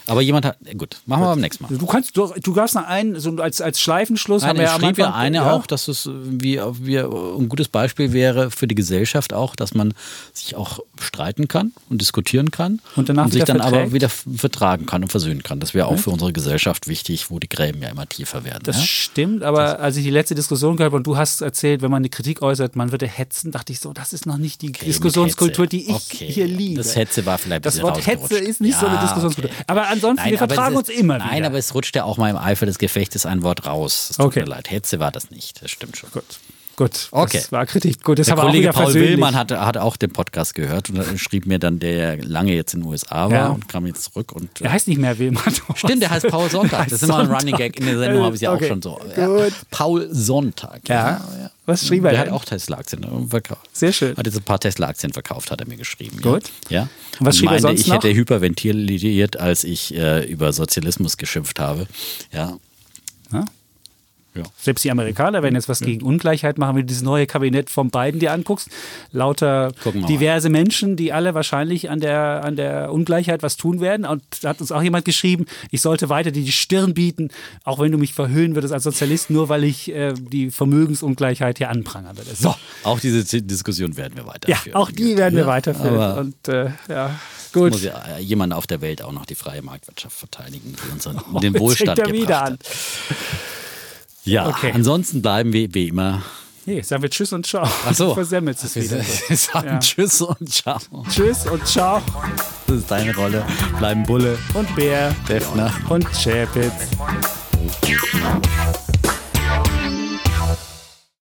Aber jemand hat, gut, machen wir beim nächsten Mal. Du kannst, du, du darfst noch einen, so als, als Schleifenschluss haben Nein, wir es ja schrieb ja eine ja. auch, dass es wie, wie ein gutes Beispiel wäre für die Gesellschaft auch, dass man sich auch streiten kann und diskutieren kann Und danach sich dann aber verträgt. wieder vertragen kann und versöhnen kann. Das wäre auch für unsere Gesellschaft wichtig, wo die Gräben ja immer tiefer werden. Das ja? stimmt, aber als ich die letzte Diskussion gehört habe und du hast erzählt, wenn man eine Kritik äußert, man würde hetzen, dachte ich so, das ist noch nicht die mit Diskussionskultur, die ich Okay. hier liebe. Das Hetze war vielleicht ein Das Wort Hetze ist nicht so eine Ja, Diskussionskultur. okay. Aber ansonsten, wir aber vertragen es uns ist- immer Nein, wieder. aber es rutscht ja auch mal im Eifer des Gefechtes ein Wort raus. Es tut Okay. mir leid. Hetze war das nicht. Das stimmt schon. Gut. Gut, Okay. das war Kritik. Gut, das Der Kollege Paul. Willmann hat, hat auch den Podcast gehört und er schrieb mir dann, der lange jetzt in den USA war Ja. und kam jetzt zurück. Und, Er heißt nicht mehr Willmann. Stimmt, der heißt Paul Sonntag. Das ist immer ein Sonntag. Running Gag. In der Sendung habe ich ja Okay. auch schon so. Ja. Paul Sonntag. Ja. ja. Was schrieb er Der denn? hat auch Tesla-Aktien verkauft. Sehr schön. Hat jetzt ein paar Tesla-Aktien verkauft, hat er mir geschrieben. Gut. Ja. Und was schrieb er meinte, sonst ich noch? hätte hyperventiliert, als ich äh, über Sozialismus geschimpft habe. Ja. Ja? Ja. Selbst die Amerikaner werden jetzt was gegen Ungleichheit machen, wenn du dieses neue Kabinett von Biden dir anguckst. Lauter diverse Menschen, die alle wahrscheinlich an der, an der Ungleichheit was tun werden. Und da hat uns auch jemand geschrieben, ich sollte weiter die Stirn bieten, auch wenn du mich verhöhnen würdest als Sozialist, nur weil ich äh, die Vermögensungleichheit hier anprangern würde. So. Auch diese Diskussion werden wir Ja, weiterführen. auch die werden wir Ja, weiterführen. Und äh, ja, gut. Muss ja äh, jemand auf der Welt auch noch die freie Marktwirtschaft verteidigen, die unseren, Oh, den Wohlstand gebracht an. Ja, Okay. ansonsten bleiben wir wie immer. Nee, sagen wir Tschüss und Ciao. Ach so. Versemmelt es wieder. Wir sagen Ja. Tschüss und Ciao. Tschüss und Ciao. Das ist deine Rolle. Bleiben Bulle, Und Bär. Defner. Und Chapitz.